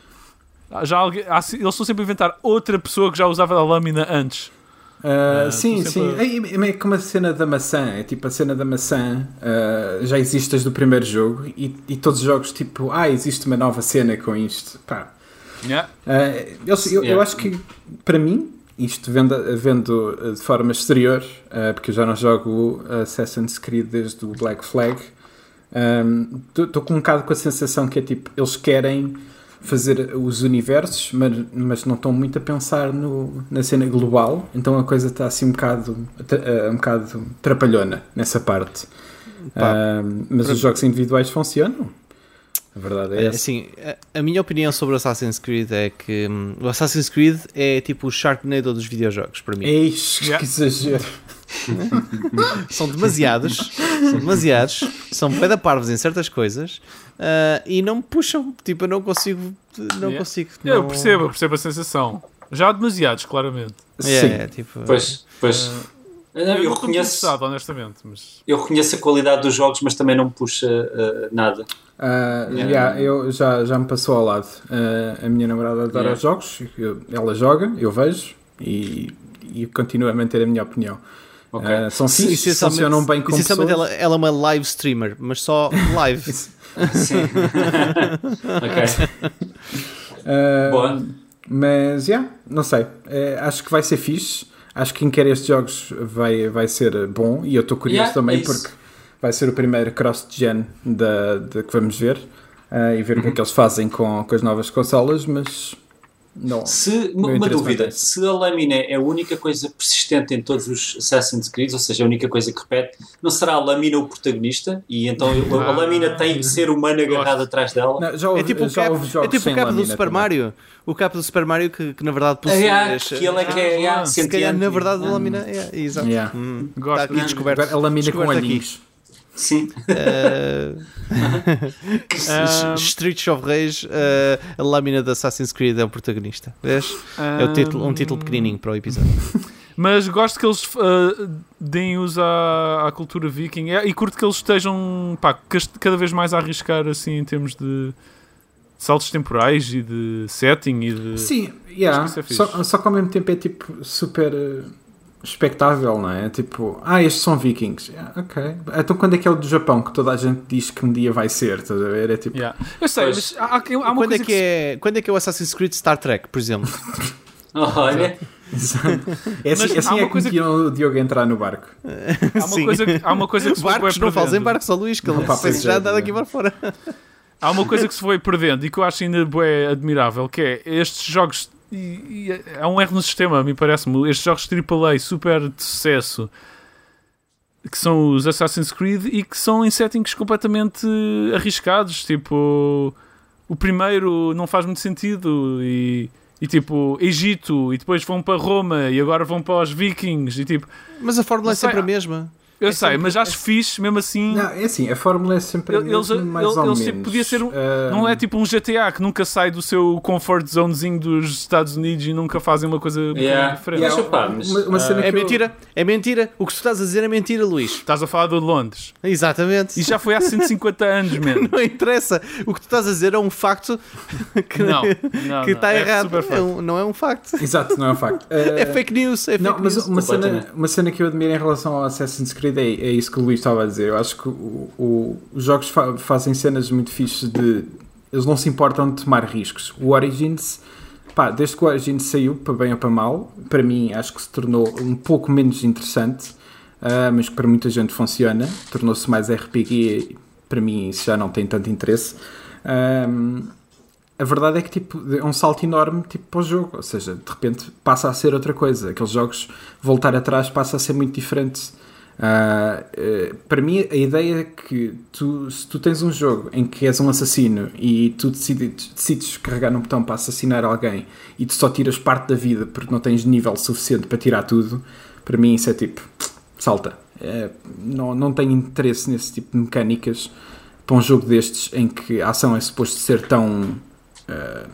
Já alguém, há eles estão sempre a inventar outra pessoa que já usava a lâmina antes. Uh, Ah, sim, sim. sempre É, é como a cena da maçã. É tipo a cena da maçã uh, já existe desde o primeiro jogo e, e todos os jogos tipo, ah, existe uma nova cena com isto. Pá. Yeah. Uh, eu, eu, eu Yeah. acho que para mim, isto vendo, vendo de forma exterior, porque eu já não jogo Assassin's Creed desde o Black Flag, estou com um bocado com a sensação que é tipo, eles querem fazer os universos, mas, mas não estão muito a pensar no, na cena global, então a coisa está assim um bocado, uh, um bocado trapalhona nessa parte. Pá, Um, mas para- os jogos individuais funcionam. A verdade é É, essa. assim, a, a minha opinião sobre o Assassin's Creed é que hum, o Assassin's Creed é tipo o Sharknado dos videojogos para mim. Eis, Yeah. que exagero. São demasiados, são demasiados, são pé da parvos em certas coisas ah, e não me puxam. Tipo, eu não consigo. Não Yeah. consigo. Eu não- percebo, eu percebo a sensação. Já há demasiados, claramente. É, Sim. é, tipo, Pois, pois. Não, eu eu, reconheço, honestamente. Mas... eu reconheço a qualidade dos jogos, mas também não me puxa uh, nada. Ah, Yeah. yeah, eu já, já me passou ao lado. Ah, a minha namorada adora Yeah. os jogos, eu- ela joga, eu vejo e, e continuo a manter a minha opinião. Ok. Ah, são essencialmente- funcionam bem com essencialmente pessoas. ela, ela é uma live streamer, mas só live. Sim. ok. Boa. Mas, yeah, não sei. Eh, acho que vai ser fixe. Acho que quem quer estes jogos vai, vai ser bom. E eu estou curioso Yeah, também é isso. porque vai ser o primeiro cross-gen que vamos ver. ah, e ver o que é Uhum. que eles fazem com, com as novas consolas. Mas, não. Se, uma, dúvida, se a lâmina é a única coisa persistente em todos os Assassin's Creed, ou seja, a única coisa que repete, não será a lâmina o protagonista? E então a, a Ah. lâmina tem de ser humano agarrado atrás dela? Não, já houve, É tipo o já cap, houve é tipo o cap do Super também. Mario. O cap do Super Mario que, que na verdade Ah, possui. é, as- que ele é que é, Ah, é se calhar na verdade a Ah, lâmina é. Exato. Yeah. Hum, Gosto. Está aqui descoberto. A lâmina com descoberto aqui. Sim. Eh, Ah, Streets of Rage, eh, a lâmina de Assassin's Creed é o protagonista. Vês? É o título, um título pequenininho para o episódio. Mas gosto que eles ah, deem uso à, à cultura viking É, e curto que eles estejam pá, cada vez mais a arriscar assim em termos de saltos temporais e de setting e de. Sim, yeah. É só, só que ao mesmo tempo é tipo super eh, expectável, não é? Tipo, ah, estes são vikings. Yeah, ok. Então quando é que é o do Japão que toda a gente diz que um dia vai ser? Estás a ver? É tipo. Yeah. Eu sei, Pois. mas há, há- quando, coisa é que é, quando é que é o Assassin's Creed Star Trek, por exemplo? Olha, É assim, Mas assim é que coisa metiam o Diogo entrar no barco. Há uma, Sim. coisa, que- há uma coisa que se foi barcos, não fazem perdendo. barcos, ó Luís, que ele Não, sei já é, anda daqui é. para fora. Há uma coisa que se foi perdendo e que eu acho ainda bué admirável, que é estes jogos. E, e há um erro no sistema, me parece-me. Estes jogos AAA super de sucesso que são os Assassin's Creed e que são em settings completamente arriscados. Tipo, o primeiro não faz muito sentido e, e tipo, Egito, e depois vão para Roma e agora vão para os Vikings. E tipo, Mas a fórmula é sempre a mesma. Eu É sei, sempre- mas acho fixe mesmo assim. Não, é assim, a fórmula é sempre a Eles- mesma, mais eles- ou eles, menos. podia ser um- Ah, Não é tipo um GTA que nunca sai do seu comfort zonezinho dos Estados Unidos e nunca fazem uma coisa Yeah. diferente. Yeah. Opá, mas, uma, uma cena É que eu- mentira, é mentira. O que tu estás a dizer é mentira, Luís. Estás a falar de Londres. Exatamente. E já foi há 150 anos, mano. Não interessa. O que tu estás a dizer é um facto que Não, não, que não. está É errado. É um- não é um facto. Exato, não é um facto. É Ah, fake news. É fake Não, mas news. uma cena, uma cena que eu admiro em relação ao Assassin's Creed é, é isso que o Luís estava a dizer. Eu acho que o- o- os jogos fa- fazem cenas muito fixes de. Eles não se importam de tomar riscos. O Origins, pá, desde que o Origins saiu, para bem ou para mal, para mim acho que se tornou um pouco menos interessante, ah, mas que para muita gente funciona. Tornou-se mais RPG. Para mim, isso já não tem tanto interesse. Ahm, a verdade é que tipo, é um salto enorme tipo, para o jogo, ou seja, de repente passa a ser outra coisa. Aqueles jogos, voltar atrás, passa a ser muito diferente. Ah, eh, para mim, a ideia é que tu, se tu tens um jogo em que és um assassino e tu decides, decides carregar num botão para assassinar alguém e tu só tiras parte da vida porque não tens nível suficiente para tirar tudo, para mim isso é tipo, salta. Eh, não, não tenho interesse nesse tipo de mecânicas para um jogo destes em que a ação é suposto ser tão uh,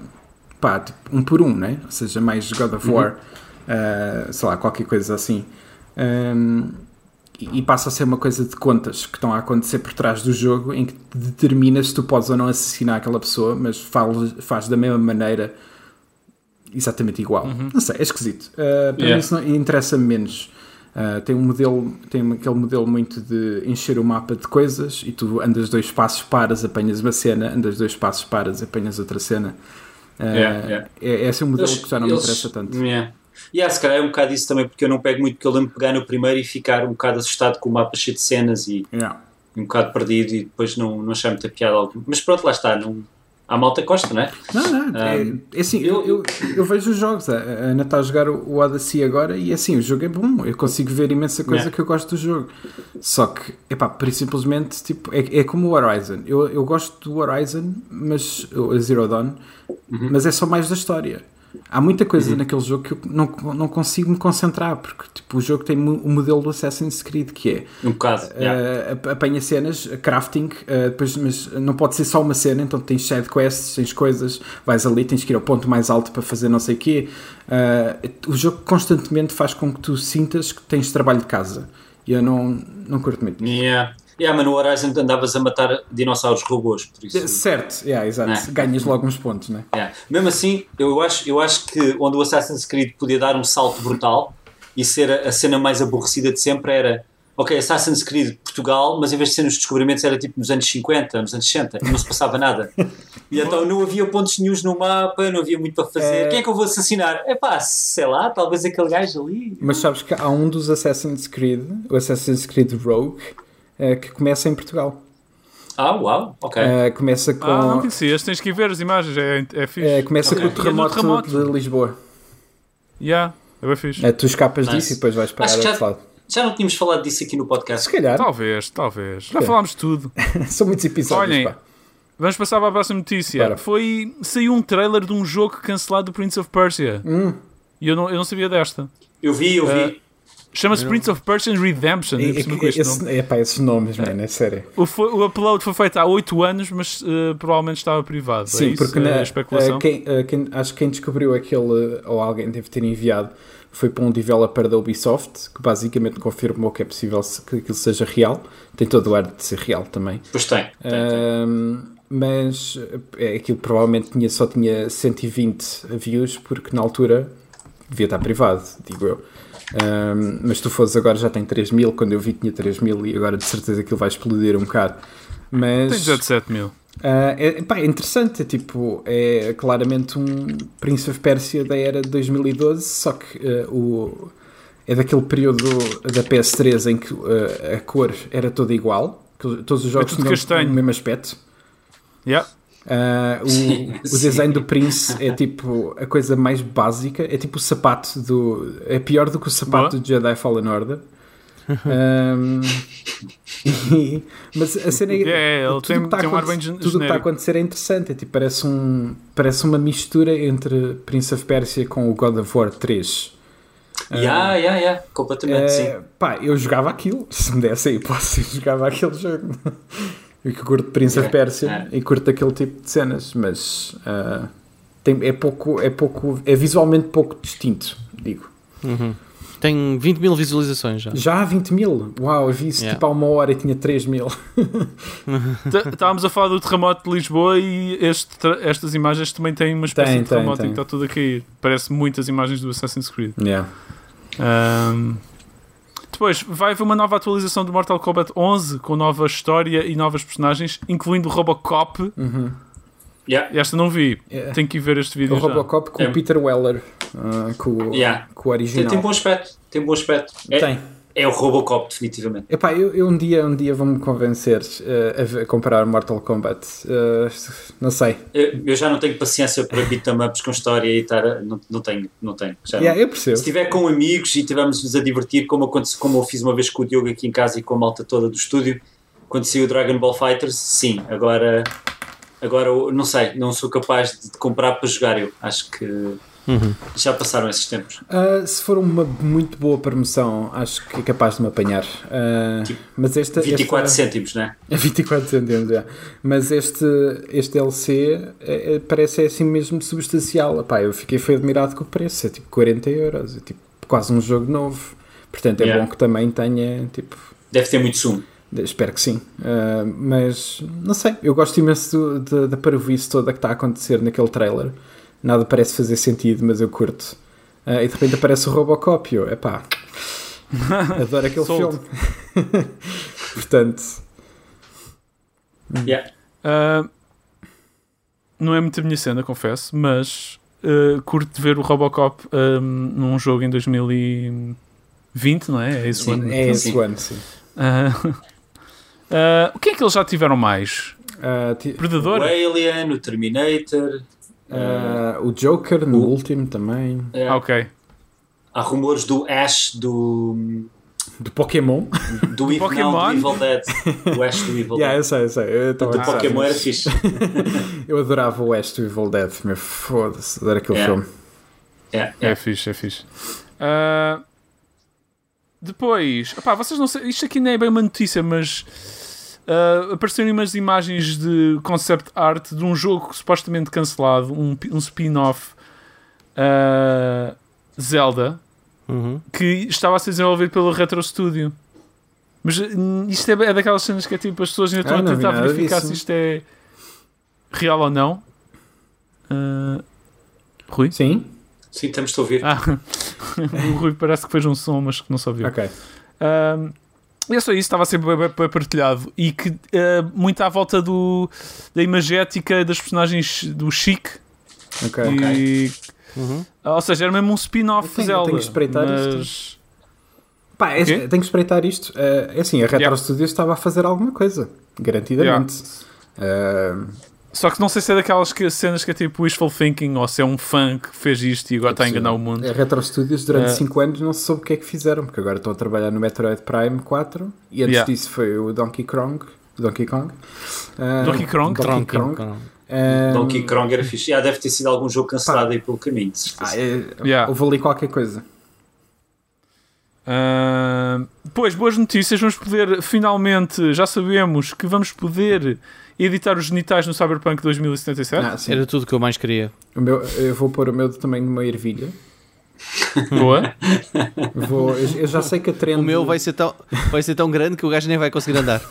pá, tipo, um por um, né? ou seja, mais God of War, uh, sei lá, qualquer coisa assim. Um, e passa a ser uma coisa de contas que estão a acontecer por trás do jogo em que determinas se tu podes ou não assassinar aquela pessoa, mas faz, faz da mesma maneira exatamente igual. Não sei, é esquisito. Uh, para Yeah. mim isso não- interessa-me menos. Uh, tem um modelo, tem aquele modelo muito de encher o mapa de coisas e tu andas dois passos, paras, apanhas uma cena, andas dois passos, paras, apanhas outra cena. Uh, Yeah, yeah. É, esse é um modelo Eles- que já não eles- me interessa tanto. Yeah. Yeah, se calhar é um bocado isso também, porque eu não pego muito, porque eu lembro de pegar no primeiro e ficar um bocado assustado com o mapa cheio de cenas e Yeah. um bocado perdido e depois não, não achar muita piada alguma. Mas pronto, lá está, não, há malta que gosta, não é? Não, não, é, Um, é assim, eu, eu, eu vejo os jogos. A Ana está a jogar o Odyssey agora e assim, o jogo é bom. Eu consigo ver imensa coisa que eu gosto do jogo. Só que, epá, simplesmente, tipo, é, é como o Horizon. Eu, eu gosto do Horizon, mas o Zero Dawn, Uhum. mas é só mais da história. Há muita coisa naquele jogo que eu não, não consigo me concentrar, porque tipo, o jogo tem o modelo do Assassin's Creed que é Um bocado. Uh, ap- apanha cenas, crafting, uh, depois, mas não pode ser só uma cena, então tens side quests, tens coisas, vais ali, tens que ir ao ponto mais alto para fazer não sei o quê. Uh, o jogo constantemente faz com que tu sintas que tens trabalho de casa. E eu não, não curto muito. Yeah. Yeah, mas no Horizon andavas a matar dinossauros robôs, por isso. Certo, yeah, exato. Né? Ganhas logo uns pontos, né? Yeah. Mesmo assim, eu acho, eu acho que onde o Assassin's Creed podia dar um salto brutal e ser a, a cena mais aborrecida de sempre era ok, Assassin's Creed Portugal, mas em vez de ser nos descobrimentos era tipo nos anos 50, nos anos 60, não se passava nada. E então não havia pontos nenhums no mapa, não havia muito para fazer. É. Quem é que eu vou assassinar? É pá, sei lá, talvez aquele gajo ali. Mas sabes que há um dos Assassin's Creed, o Assassin's Creed Rogue, uh, que começa em Portugal. Ah, uau, ok. Uh, começa com. Ah, não conhecias, tens que ver as imagens, é, é fixe. uh, começa Ok. com o E é terremoto, terremoto. de Lisboa. Yeah, é bem fixe. Uh, tu escapas Nice. disso e depois vais Acho ao que outro lado. Já não tínhamos falado disso aqui no Se podcast. calhar. Talvez, talvez. Já falámos de tudo. São muitos episódios, Olhem, pá. Vamos passar para a próxima notícia. Bora. Foi. Saiu um trailer de um jogo cancelado do Prince of Persia. Hum. E eu não, eu não sabia desta. Eu vi, eu vi. Uh, Chama-se Prince of Persia Redemption. É, cima com este nome. esse, é pá, esses nomes, mano, é sério. O, o upload foi feito há 8 anos, mas uh, provavelmente estava privado. Sim, é isso? porque É na, a especulação. eh, quem, eh, quem- acho que quem descobriu aquele, ou alguém deve ter enviado, foi para um developer da Ubisoft, que basicamente confirmou que é possível que aquilo seja real. Tem todo o ar de ser real também. Pois tem. tem, tem. Mas é, aquilo provavelmente tinha, só tinha 120 views, porque na altura devia estar privado, digo eu. Um, mas tu fores agora já tem 3 mil, quando eu vi tinha 3 mil e agora de certeza aquilo vai explodir um bocado. Mas, Tem 17 mil. Uh, é, pá, é interessante, é tipo, é claramente um Prince of Persia da era de 2012, só que uh, o, é daquele período da PS3 em que uh, a cor era toda igual, que todos os jogos tudo tinham o mesmo aspecto. Yeah. Uh, o, Sim, o sim. design do Prince é tipo a coisa mais básica, é tipo o sapato do. É pior do que o sapato Boa. do Jedi Fallen Order. Um, e- mas a cena é. É, ele tudo tem- que tá a tem um ar bem Tudo o que está a acontecer é interessante. É tipo, parece, um, parece uma mistura entre Prince of Persia com o God of War 3. Ya, ya, ya, completamente, sim. É, pá, eu jogava aquilo. Se me desse aí, posso, eu jogava aquele jogo. Eu que curto Prince of Persia e curto aquele tipo de cenas, mas ah, tem, é pouco, é pouco, é visualmente pouco distinto, digo. Tem 20 mil visualizações já. Já há 20 mil, uau, eu vi isso Yeah. tipo há uma hora e tinha 3 mil. Estávamos a falar do terremoto de Lisboa e este estas imagens também têm uma espécie Tem, de tem, terremoto tem. em que está tudo a cair. Parece muitas imagens do Assassin's Creed. Yeah. Ahm, depois vai haver uma nova atualização do Mortal Kombat 11 com nova história e novas personagens, incluindo o Robocop. Ya, Esta não vi. Yeah. Tenho que ir ver este vídeo. O já. Robocop com É. o Peter Weller, ah, com, o- Yeah. com o Tem, original. tem bom aspecto, tem bom aspecto. É, Tem. É o Robocop, definitivamente. Epá, eu, eu um dia, um dia vou-me convencer ah, a comprar Mortal Kombat. Ah, não sei. Eu, eu já não tenho paciência para beat 'em ups com história e estar. Não, não tenho, não tenho. Já não. Yeah, eu percebo. Se estiver com amigos e estivermos-nos a divertir, como, aconteceu, como eu fiz uma vez com o Diogo aqui em casa e com a malta toda do estúdio, quando saiu o Dragon Ball Fighters, sim, agora, agora não sei, não sou capaz de comprar para jogar eu. Acho que já passaram esses tempos. Ah, se for uma muito boa promoção, acho que é capaz de me apanhar. Ah, mas esta. 24 esta... cêntimos, né? É 24 cêntimos, já. Mas este, este DLC é- é- parece assim mesmo substancial. Epá, eu fiquei foi admirado com o preço. É tipo 40 euros. É tipo quase um jogo novo. Portanto, é Yeah. bom que também tenha. Tipo, Deve ter muito sumo. espero que sim. Ah, mas não sei. Eu gosto imenso da parvoíce toda que está a acontecer naquele trailer. Nada parece fazer sentido, mas eu curto. Ah, e de repente aparece o Robocop. Eu, epá, adoro aquele filme. Portanto, Yeah. Ah, não é muito a minha cena, confesso, mas ah, curto de ver o Robocop num jogo em 2020, não é? É isso. Sim. é esse Sim. ano, sim. Ah, o que é que eles já tiveram mais? Ti- Predador? O Alien, o Terminator. Ah, o Joker no O- último também. é, Ah, ok. Há rumores do Ash do. Do Pokémon. Do, Evil, Pokémon? Não, do Evil Dead. O Ash do Evil yeah, eu Dead. sei, eu sei. Eu, Do a gozar, Pokémon era fixe. eu adorava o West do Evil Dead. Meu foda-se, adoro aquele Yeah. filme. Yeah, É yeah. fixe, é fixe. Ah, depois, opá, vocês não sei, isto aqui nem é bem uma notícia, mas ah, apareceram umas imagens de concept art de um jogo supostamente cancelado, um, um spin-off ah, Zelda, Uhum. que estava a ser desenvolvido pelo Retro Studio. Mas hum, isto é, é daquelas cenas que é tipo, as pessoas ainda estão Ah, a tentar verificar se isto é real ou não. Ah, Rui? Sim? Sim, estamos a ouvir. Ah, o Rui parece que fez um som, mas que não só viu. Ok. Um, e é só isso, estava bem partilhado e que uh, muito à volta do, da imagética das personagens do Chic. Ok. E, Uhum. ou seja, era mesmo um spin-off eu Zelda. tenho que espreitar mas... Pá, é, quê? tenho que espreitar isto. Ah, é assim, a Retro Yeah. Studios estava a fazer alguma coisa. Garantidamente. Ah, Só que não sei se é daquelas que, cenas que é tipo wishful thinking ou se é um fã que fez isto e agora está a enganar o mundo. A Retro Studios durante Ah. 5 anos não se soube o que é que fizeram, porque agora estão a trabalhar no Metroid Prime 4 e antes Yeah. disso foi o Donkey Kong. Donkey Kong. Ah, Donkey Kong? Donkey Tronco, Kong. tronco. Ah, Donkey Kong era fixe. Já deve ter sido algum jogo cancelado aí pelo caminho. ah, é, Yeah. Houve ali qualquer coisa. Uh, pois, boas notícias. Vamos poder, finalmente, já sabemos que vamos poder editar os genitais no Cyberpunk 2077. Ah, sim. Era tudo que eu mais queria. O meu, eu vou pôr o meu também numa ervilha. Boa. Vou, eu, já sei que a trend. O meu vai ser, tão, vai ser tão grande que o gajo nem vai conseguir andar.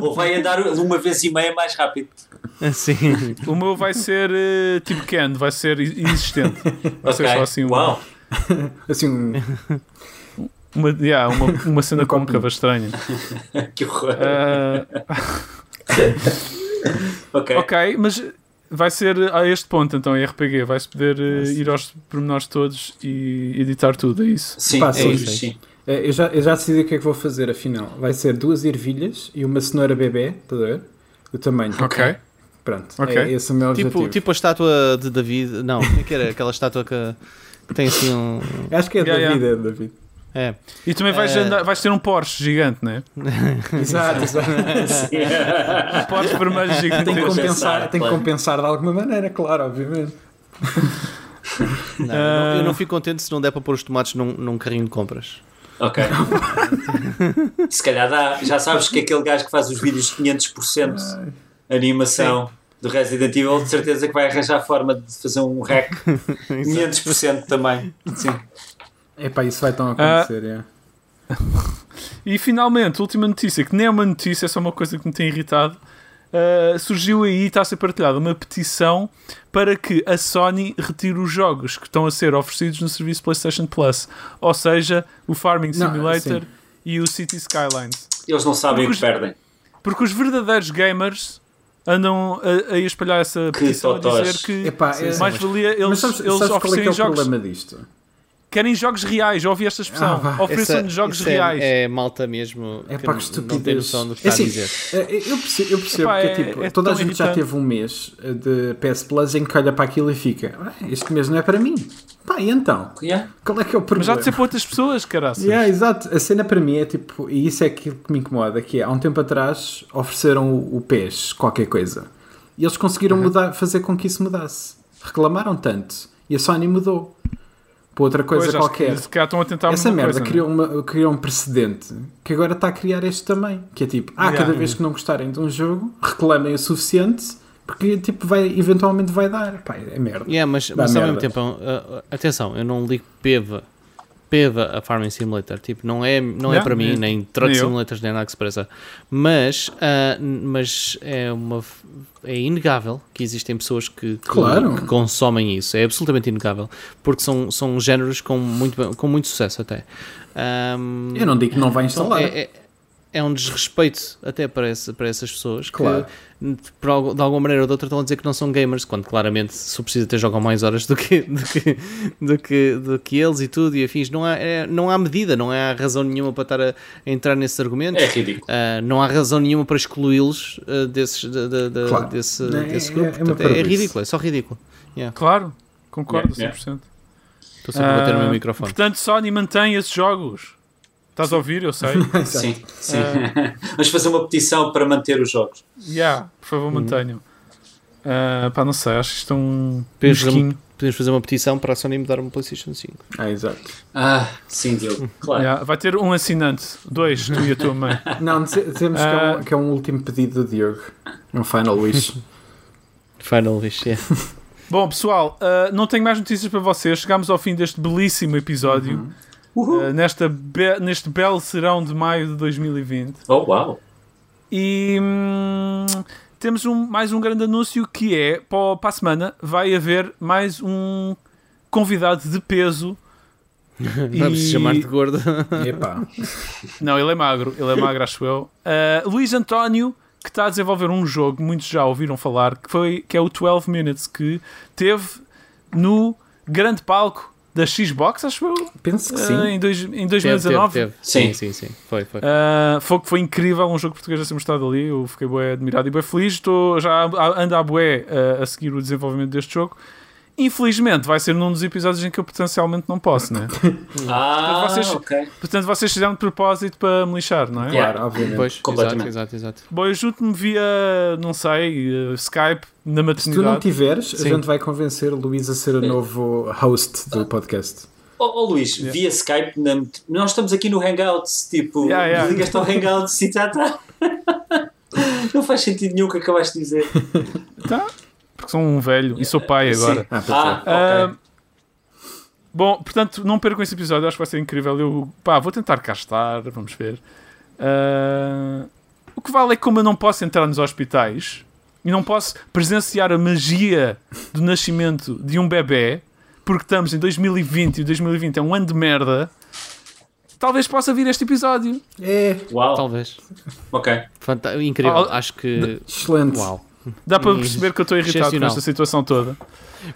Ou vai andar uma vez e meia mais rápido. Sim. O meu vai ser eh, tipo Ken, vai ser inexistente. Vai ser Ok. só assim uma, Uau. Assim, um- uma, yeah, uma, uma cena Um côncava estranha. Que horror. Ah, ok. ok, mas vai ser a este ponto então em RPG. Vai-se poder eh, ir aos pormenores todos e editar tudo, é isso? Sim, Pá, é sim, isso, sim. sim. eh, eu, já, eu já decidi o que é que vou fazer afinal. Vai ser duas ervilhas e uma cenoura bebê, estás a ver? O tamanho. Ok. Pronto. Ok. É, esse é o meu tipo, objetivo. tipo a estátua de David. Não, é que era? Aquela estátua que, que tem assim um. Acho que é Yeah, David, é David. É. E também vais, Eh, andar- vais ter um Porsche gigante, né? Exato, exato. Um Porsche vermelho gigante. tem que compensar, tem que compensar de alguma maneira, claro, obviamente. Não, eu não- eu não fico contente se não der para pôr os tomates num, num carrinho de compras. Ok. Se calhar dá. Já sabes que aquele gajo que faz os vídeos de 500% animação do Resident Evil, de certeza que vai arranjar a forma de fazer um hack 500% também. Sim. Epá, isso vai tão acontecer, é. E finalmente, última notícia, que nem é uma notícia, é só uma coisa que me tem irritado. Uh, surgiu aí e está a ser partilhada uma petição para que a Sony retire os jogos que estão a ser oferecidos no serviço PlayStation Plus, ou seja, o Farming Não, Simulator sim. e o City Skylines. Eles não sabem o Porque que os- perdem. Porque os verdadeiros gamers andam a, a espalhar essa Que petição a totós. dizer que Epá, é- mais valia eles, Mas sabes, eles sabes qual é que é oferecerem o jogos. problema disto? Querem jogos reais, já ouvi esta expressão. Ah. Ofereçam-nos jogos isso é- reais. É, malta mesmo. É pá, não- que Não tem estupidez. noção do que É assim, a dizer. eh, Eu percebo, eu percebo Epá, que é- é, tipo, é toda a gente já irritante. teve um mês eh, de PS Plus em que olha para aquilo e fica "Ah, este mês não é para mim. Pá, e então? Yeah. Qual é que é o Mas problema? já de ser para outras pessoas, caraças. Yeah, exato. A cena para mim é tipo, e isso é aquilo que me incomoda, que é, há um tempo atrás ofereceram o, o PES, qualquer coisa, e eles conseguiram mudar, fazer com que isso mudasse. Reclamaram tanto, e a Sony mudou para outra coisa Pois, qualquer. que se calhar estão a tentar Essa merda coisa, né? criou, uma, criou um precedente que agora está a criar este também. Que é tipo, ah, Yeah. cada vez que não gostarem de um jogo, reclamem o suficiente, porque tipo, vai, eventualmente vai dar. Pá, é merda. Yeah, mas, Dá mas ao mesmo merda. tempo, uh, atenção, eu não ligo peva, peva a Farming Simulator. Tipo, não é, não é para mim, nem- nem Truck. Simulators, nem nada que se pareça. Mas, uh, mas é uma. É inegável que existem pessoas que, que, Claro. que consomem isso. É absolutamente inegável. Porque são, são géneros com muito, com muito sucesso até. Um, Eu não digo que não vai então, instalar. é, é, é um desrespeito até para, esse- para essas pessoas que, Claro. por algu- de alguma maneira ou de outra, estão a dizer que não são gamers, quando claramente, se for preciso, até jogam mais horas do que, do que, do que, do que eles e tudo e afins. Não há, é- não há medida, não há razão nenhuma para estar a, a entrar nesses argumentos. É ridículo. Ah, não há razão nenhuma para excluí-los desses, da- da- da- Claro. desse, É- desse é- grupo. é Portanto, é, ridículo, é só ridículo. Yeah. Claro, concordo Yeah, 100%. Estou sempre a bater no meu Ah, microfone. Portanto, Sony mantém esses jogos. Estás a ouvir? Eu sei. Sim, sim. Vamos fazer uma petição para manter os jogos. yeah, por favor, Uhum. mantenham. Ah, pá, não sei, acho que isto é um Podemos fazer, mesquinho. podemos fazer uma petição para a Sony me dar uma PlayStation 5. Ah, exato. Ah, sim, Diogo. Claro. Yeah, vai ter um assinante, dois, tu e a tua mãe. Não, dize- dizemos que, é Ah. um, que é um último pedido do Diogo. Um final wish. Final wish, yeah. Bom, pessoal, ah, não tenho mais notícias para vocês. Chegámos ao fim deste belíssimo episódio. Uhul. Ah, nesta be- neste belo serão de maio de 2020. Oh, uau. E hum, temos um, mais um grande anúncio que é para, para a semana vai haver mais um convidado de peso. Vamos E- chamar de gordo. Epá. Não, ele é magro, ele é magro, acho eu. Uh, Luís António, que está a desenvolver um jogo, muitos já ouviram falar, que, foi, que é o 12 Minutes, que teve no grande palco da Xbox, acho eu, Penso que uh, sim. em, dois, em Teve, 2019. teve, teve. Sim. Sim, sim, sim. Foi, foi. Uh, foi, foi incrível, um jogo português a ser mostrado ali. Eu fiquei bué admirado e bem feliz. Estou, já a- ando a bué uh, a seguir o desenvolvimento deste jogo. Infelizmente, vai ser num dos episódios em que eu potencialmente não posso, né? Ah, vocês- ok. Portanto, vocês fizeram de propósito para me lixar, não é? Yeah. Claro, obviamente. Pois, exato, completamente. exato, exato. Bom, eu junto-me via, não sei, uh, Skype na Se tu não maternidade. tiveres, a Sim. gente vai convencer o Luís a ser o novo host do podcast. Ó oh, Luís, via Skype, na- nós estamos aqui no Hangouts, tipo, Yeah, yeah. ligas-te ao Hangouts e já está. Não faz sentido nenhum o que acabaste de dizer. Tá? Porque sou um velho e sou pai agora. Ah, pois Ah. Bom, portanto, não percam esse episódio, acho que vai ser incrível. Eu, pá, vou tentar cá estar, vamos ver. Ah, o que vale é que como eu não posso entrar nos hospitais e não posso presenciar a magia do nascimento de um bebê, porque estamos em 2020 e 2020 é um ano de merda, talvez possa vir este episódio. É, Uau, Talvez. ok. Fanta- incrível. Ah, Acho que. excelente. Uau. Dá para perceber que eu estou irritado com esta situação toda.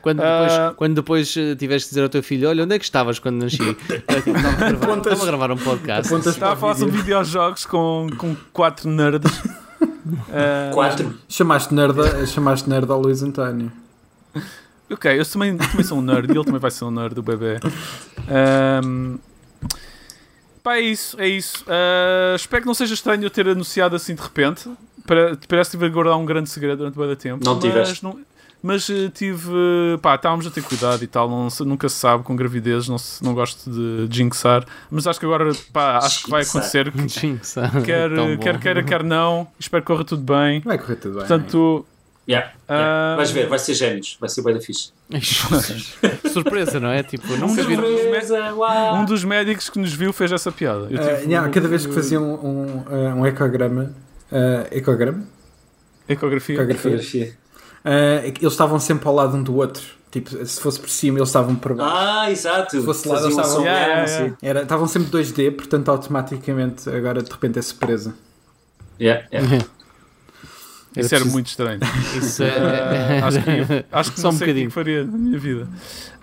Quando depois, Ah. quando depois eh, tiveres que dizer ao teu filho: Olha, onde é que estavas quando nasci? Estava a gravar- um podcast. Estava a falar sobre videojogos com, com quatro nerds. Ah, Quatro. Chamaste nerd, chamaste nerd ao Luís António. Ok, eu também, também sou um nerd e ele também vai ser um nerd, o bebê. Ahm, pá, é isso, é isso. Ah, espero que não seja estranho eu ter anunciado assim de repente. Parece que tive a guardar um grande segredo durante muito tempo. Não mas tiveste. não- mas eh, tive. Pá, estávamos a ter cuidado e tal. não nunca se sabe com gravidez. Não, se- não gosto de jinxar. Mas acho que agora, pá, acho que vai Jinxar. acontecer. que Sim, Quer, bom. quer queira, quer não. Espero que corra tudo bem. Vai correr tudo bem. Portanto, Yeah, Ah. yeah. Vais ver, vai ser gêmeos, vai ser bem da fixe. Surpresa, não é? Tipo. Surpresa, uau. um dos médicos que nos viu fez essa piada. Eu tive yeah, um- cada vez que faziam um, ah, um ecograma, ecograma? Ecografia. Ecografia. Fotografia. Ah, eles estavam sempre ao lado um do outro. Tipo, se fosse por cima, eles estavam por baixo. Ah, exato. Se fosse lá, Faziam eles estavam- Yeah, yeah, sim. Era, estavam sempre 2D, portanto, automaticamente, agora de repente é surpresa. Yeah, yeah. Isso era muito estranho. Isso é. acho que, acho que Só não um sei o que bocadinho. faria na minha vida.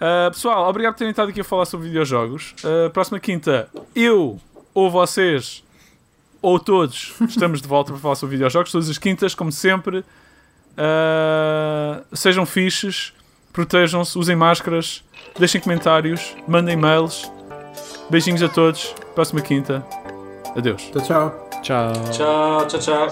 Ah, pessoal, obrigado por terem estado aqui a falar sobre videojogos. Ah, próxima quinta, eu ou vocês ou todos estamos de volta para falar sobre videojogos. Todas as quintas, como sempre. Ah, sejam fixes, protejam-se, usem máscaras, deixem comentários, mandem e-mails. Beijinhos a todos. Próxima quinta. Adeus. Tchau, tchau. Tchau. Tchau, tchau, tchau.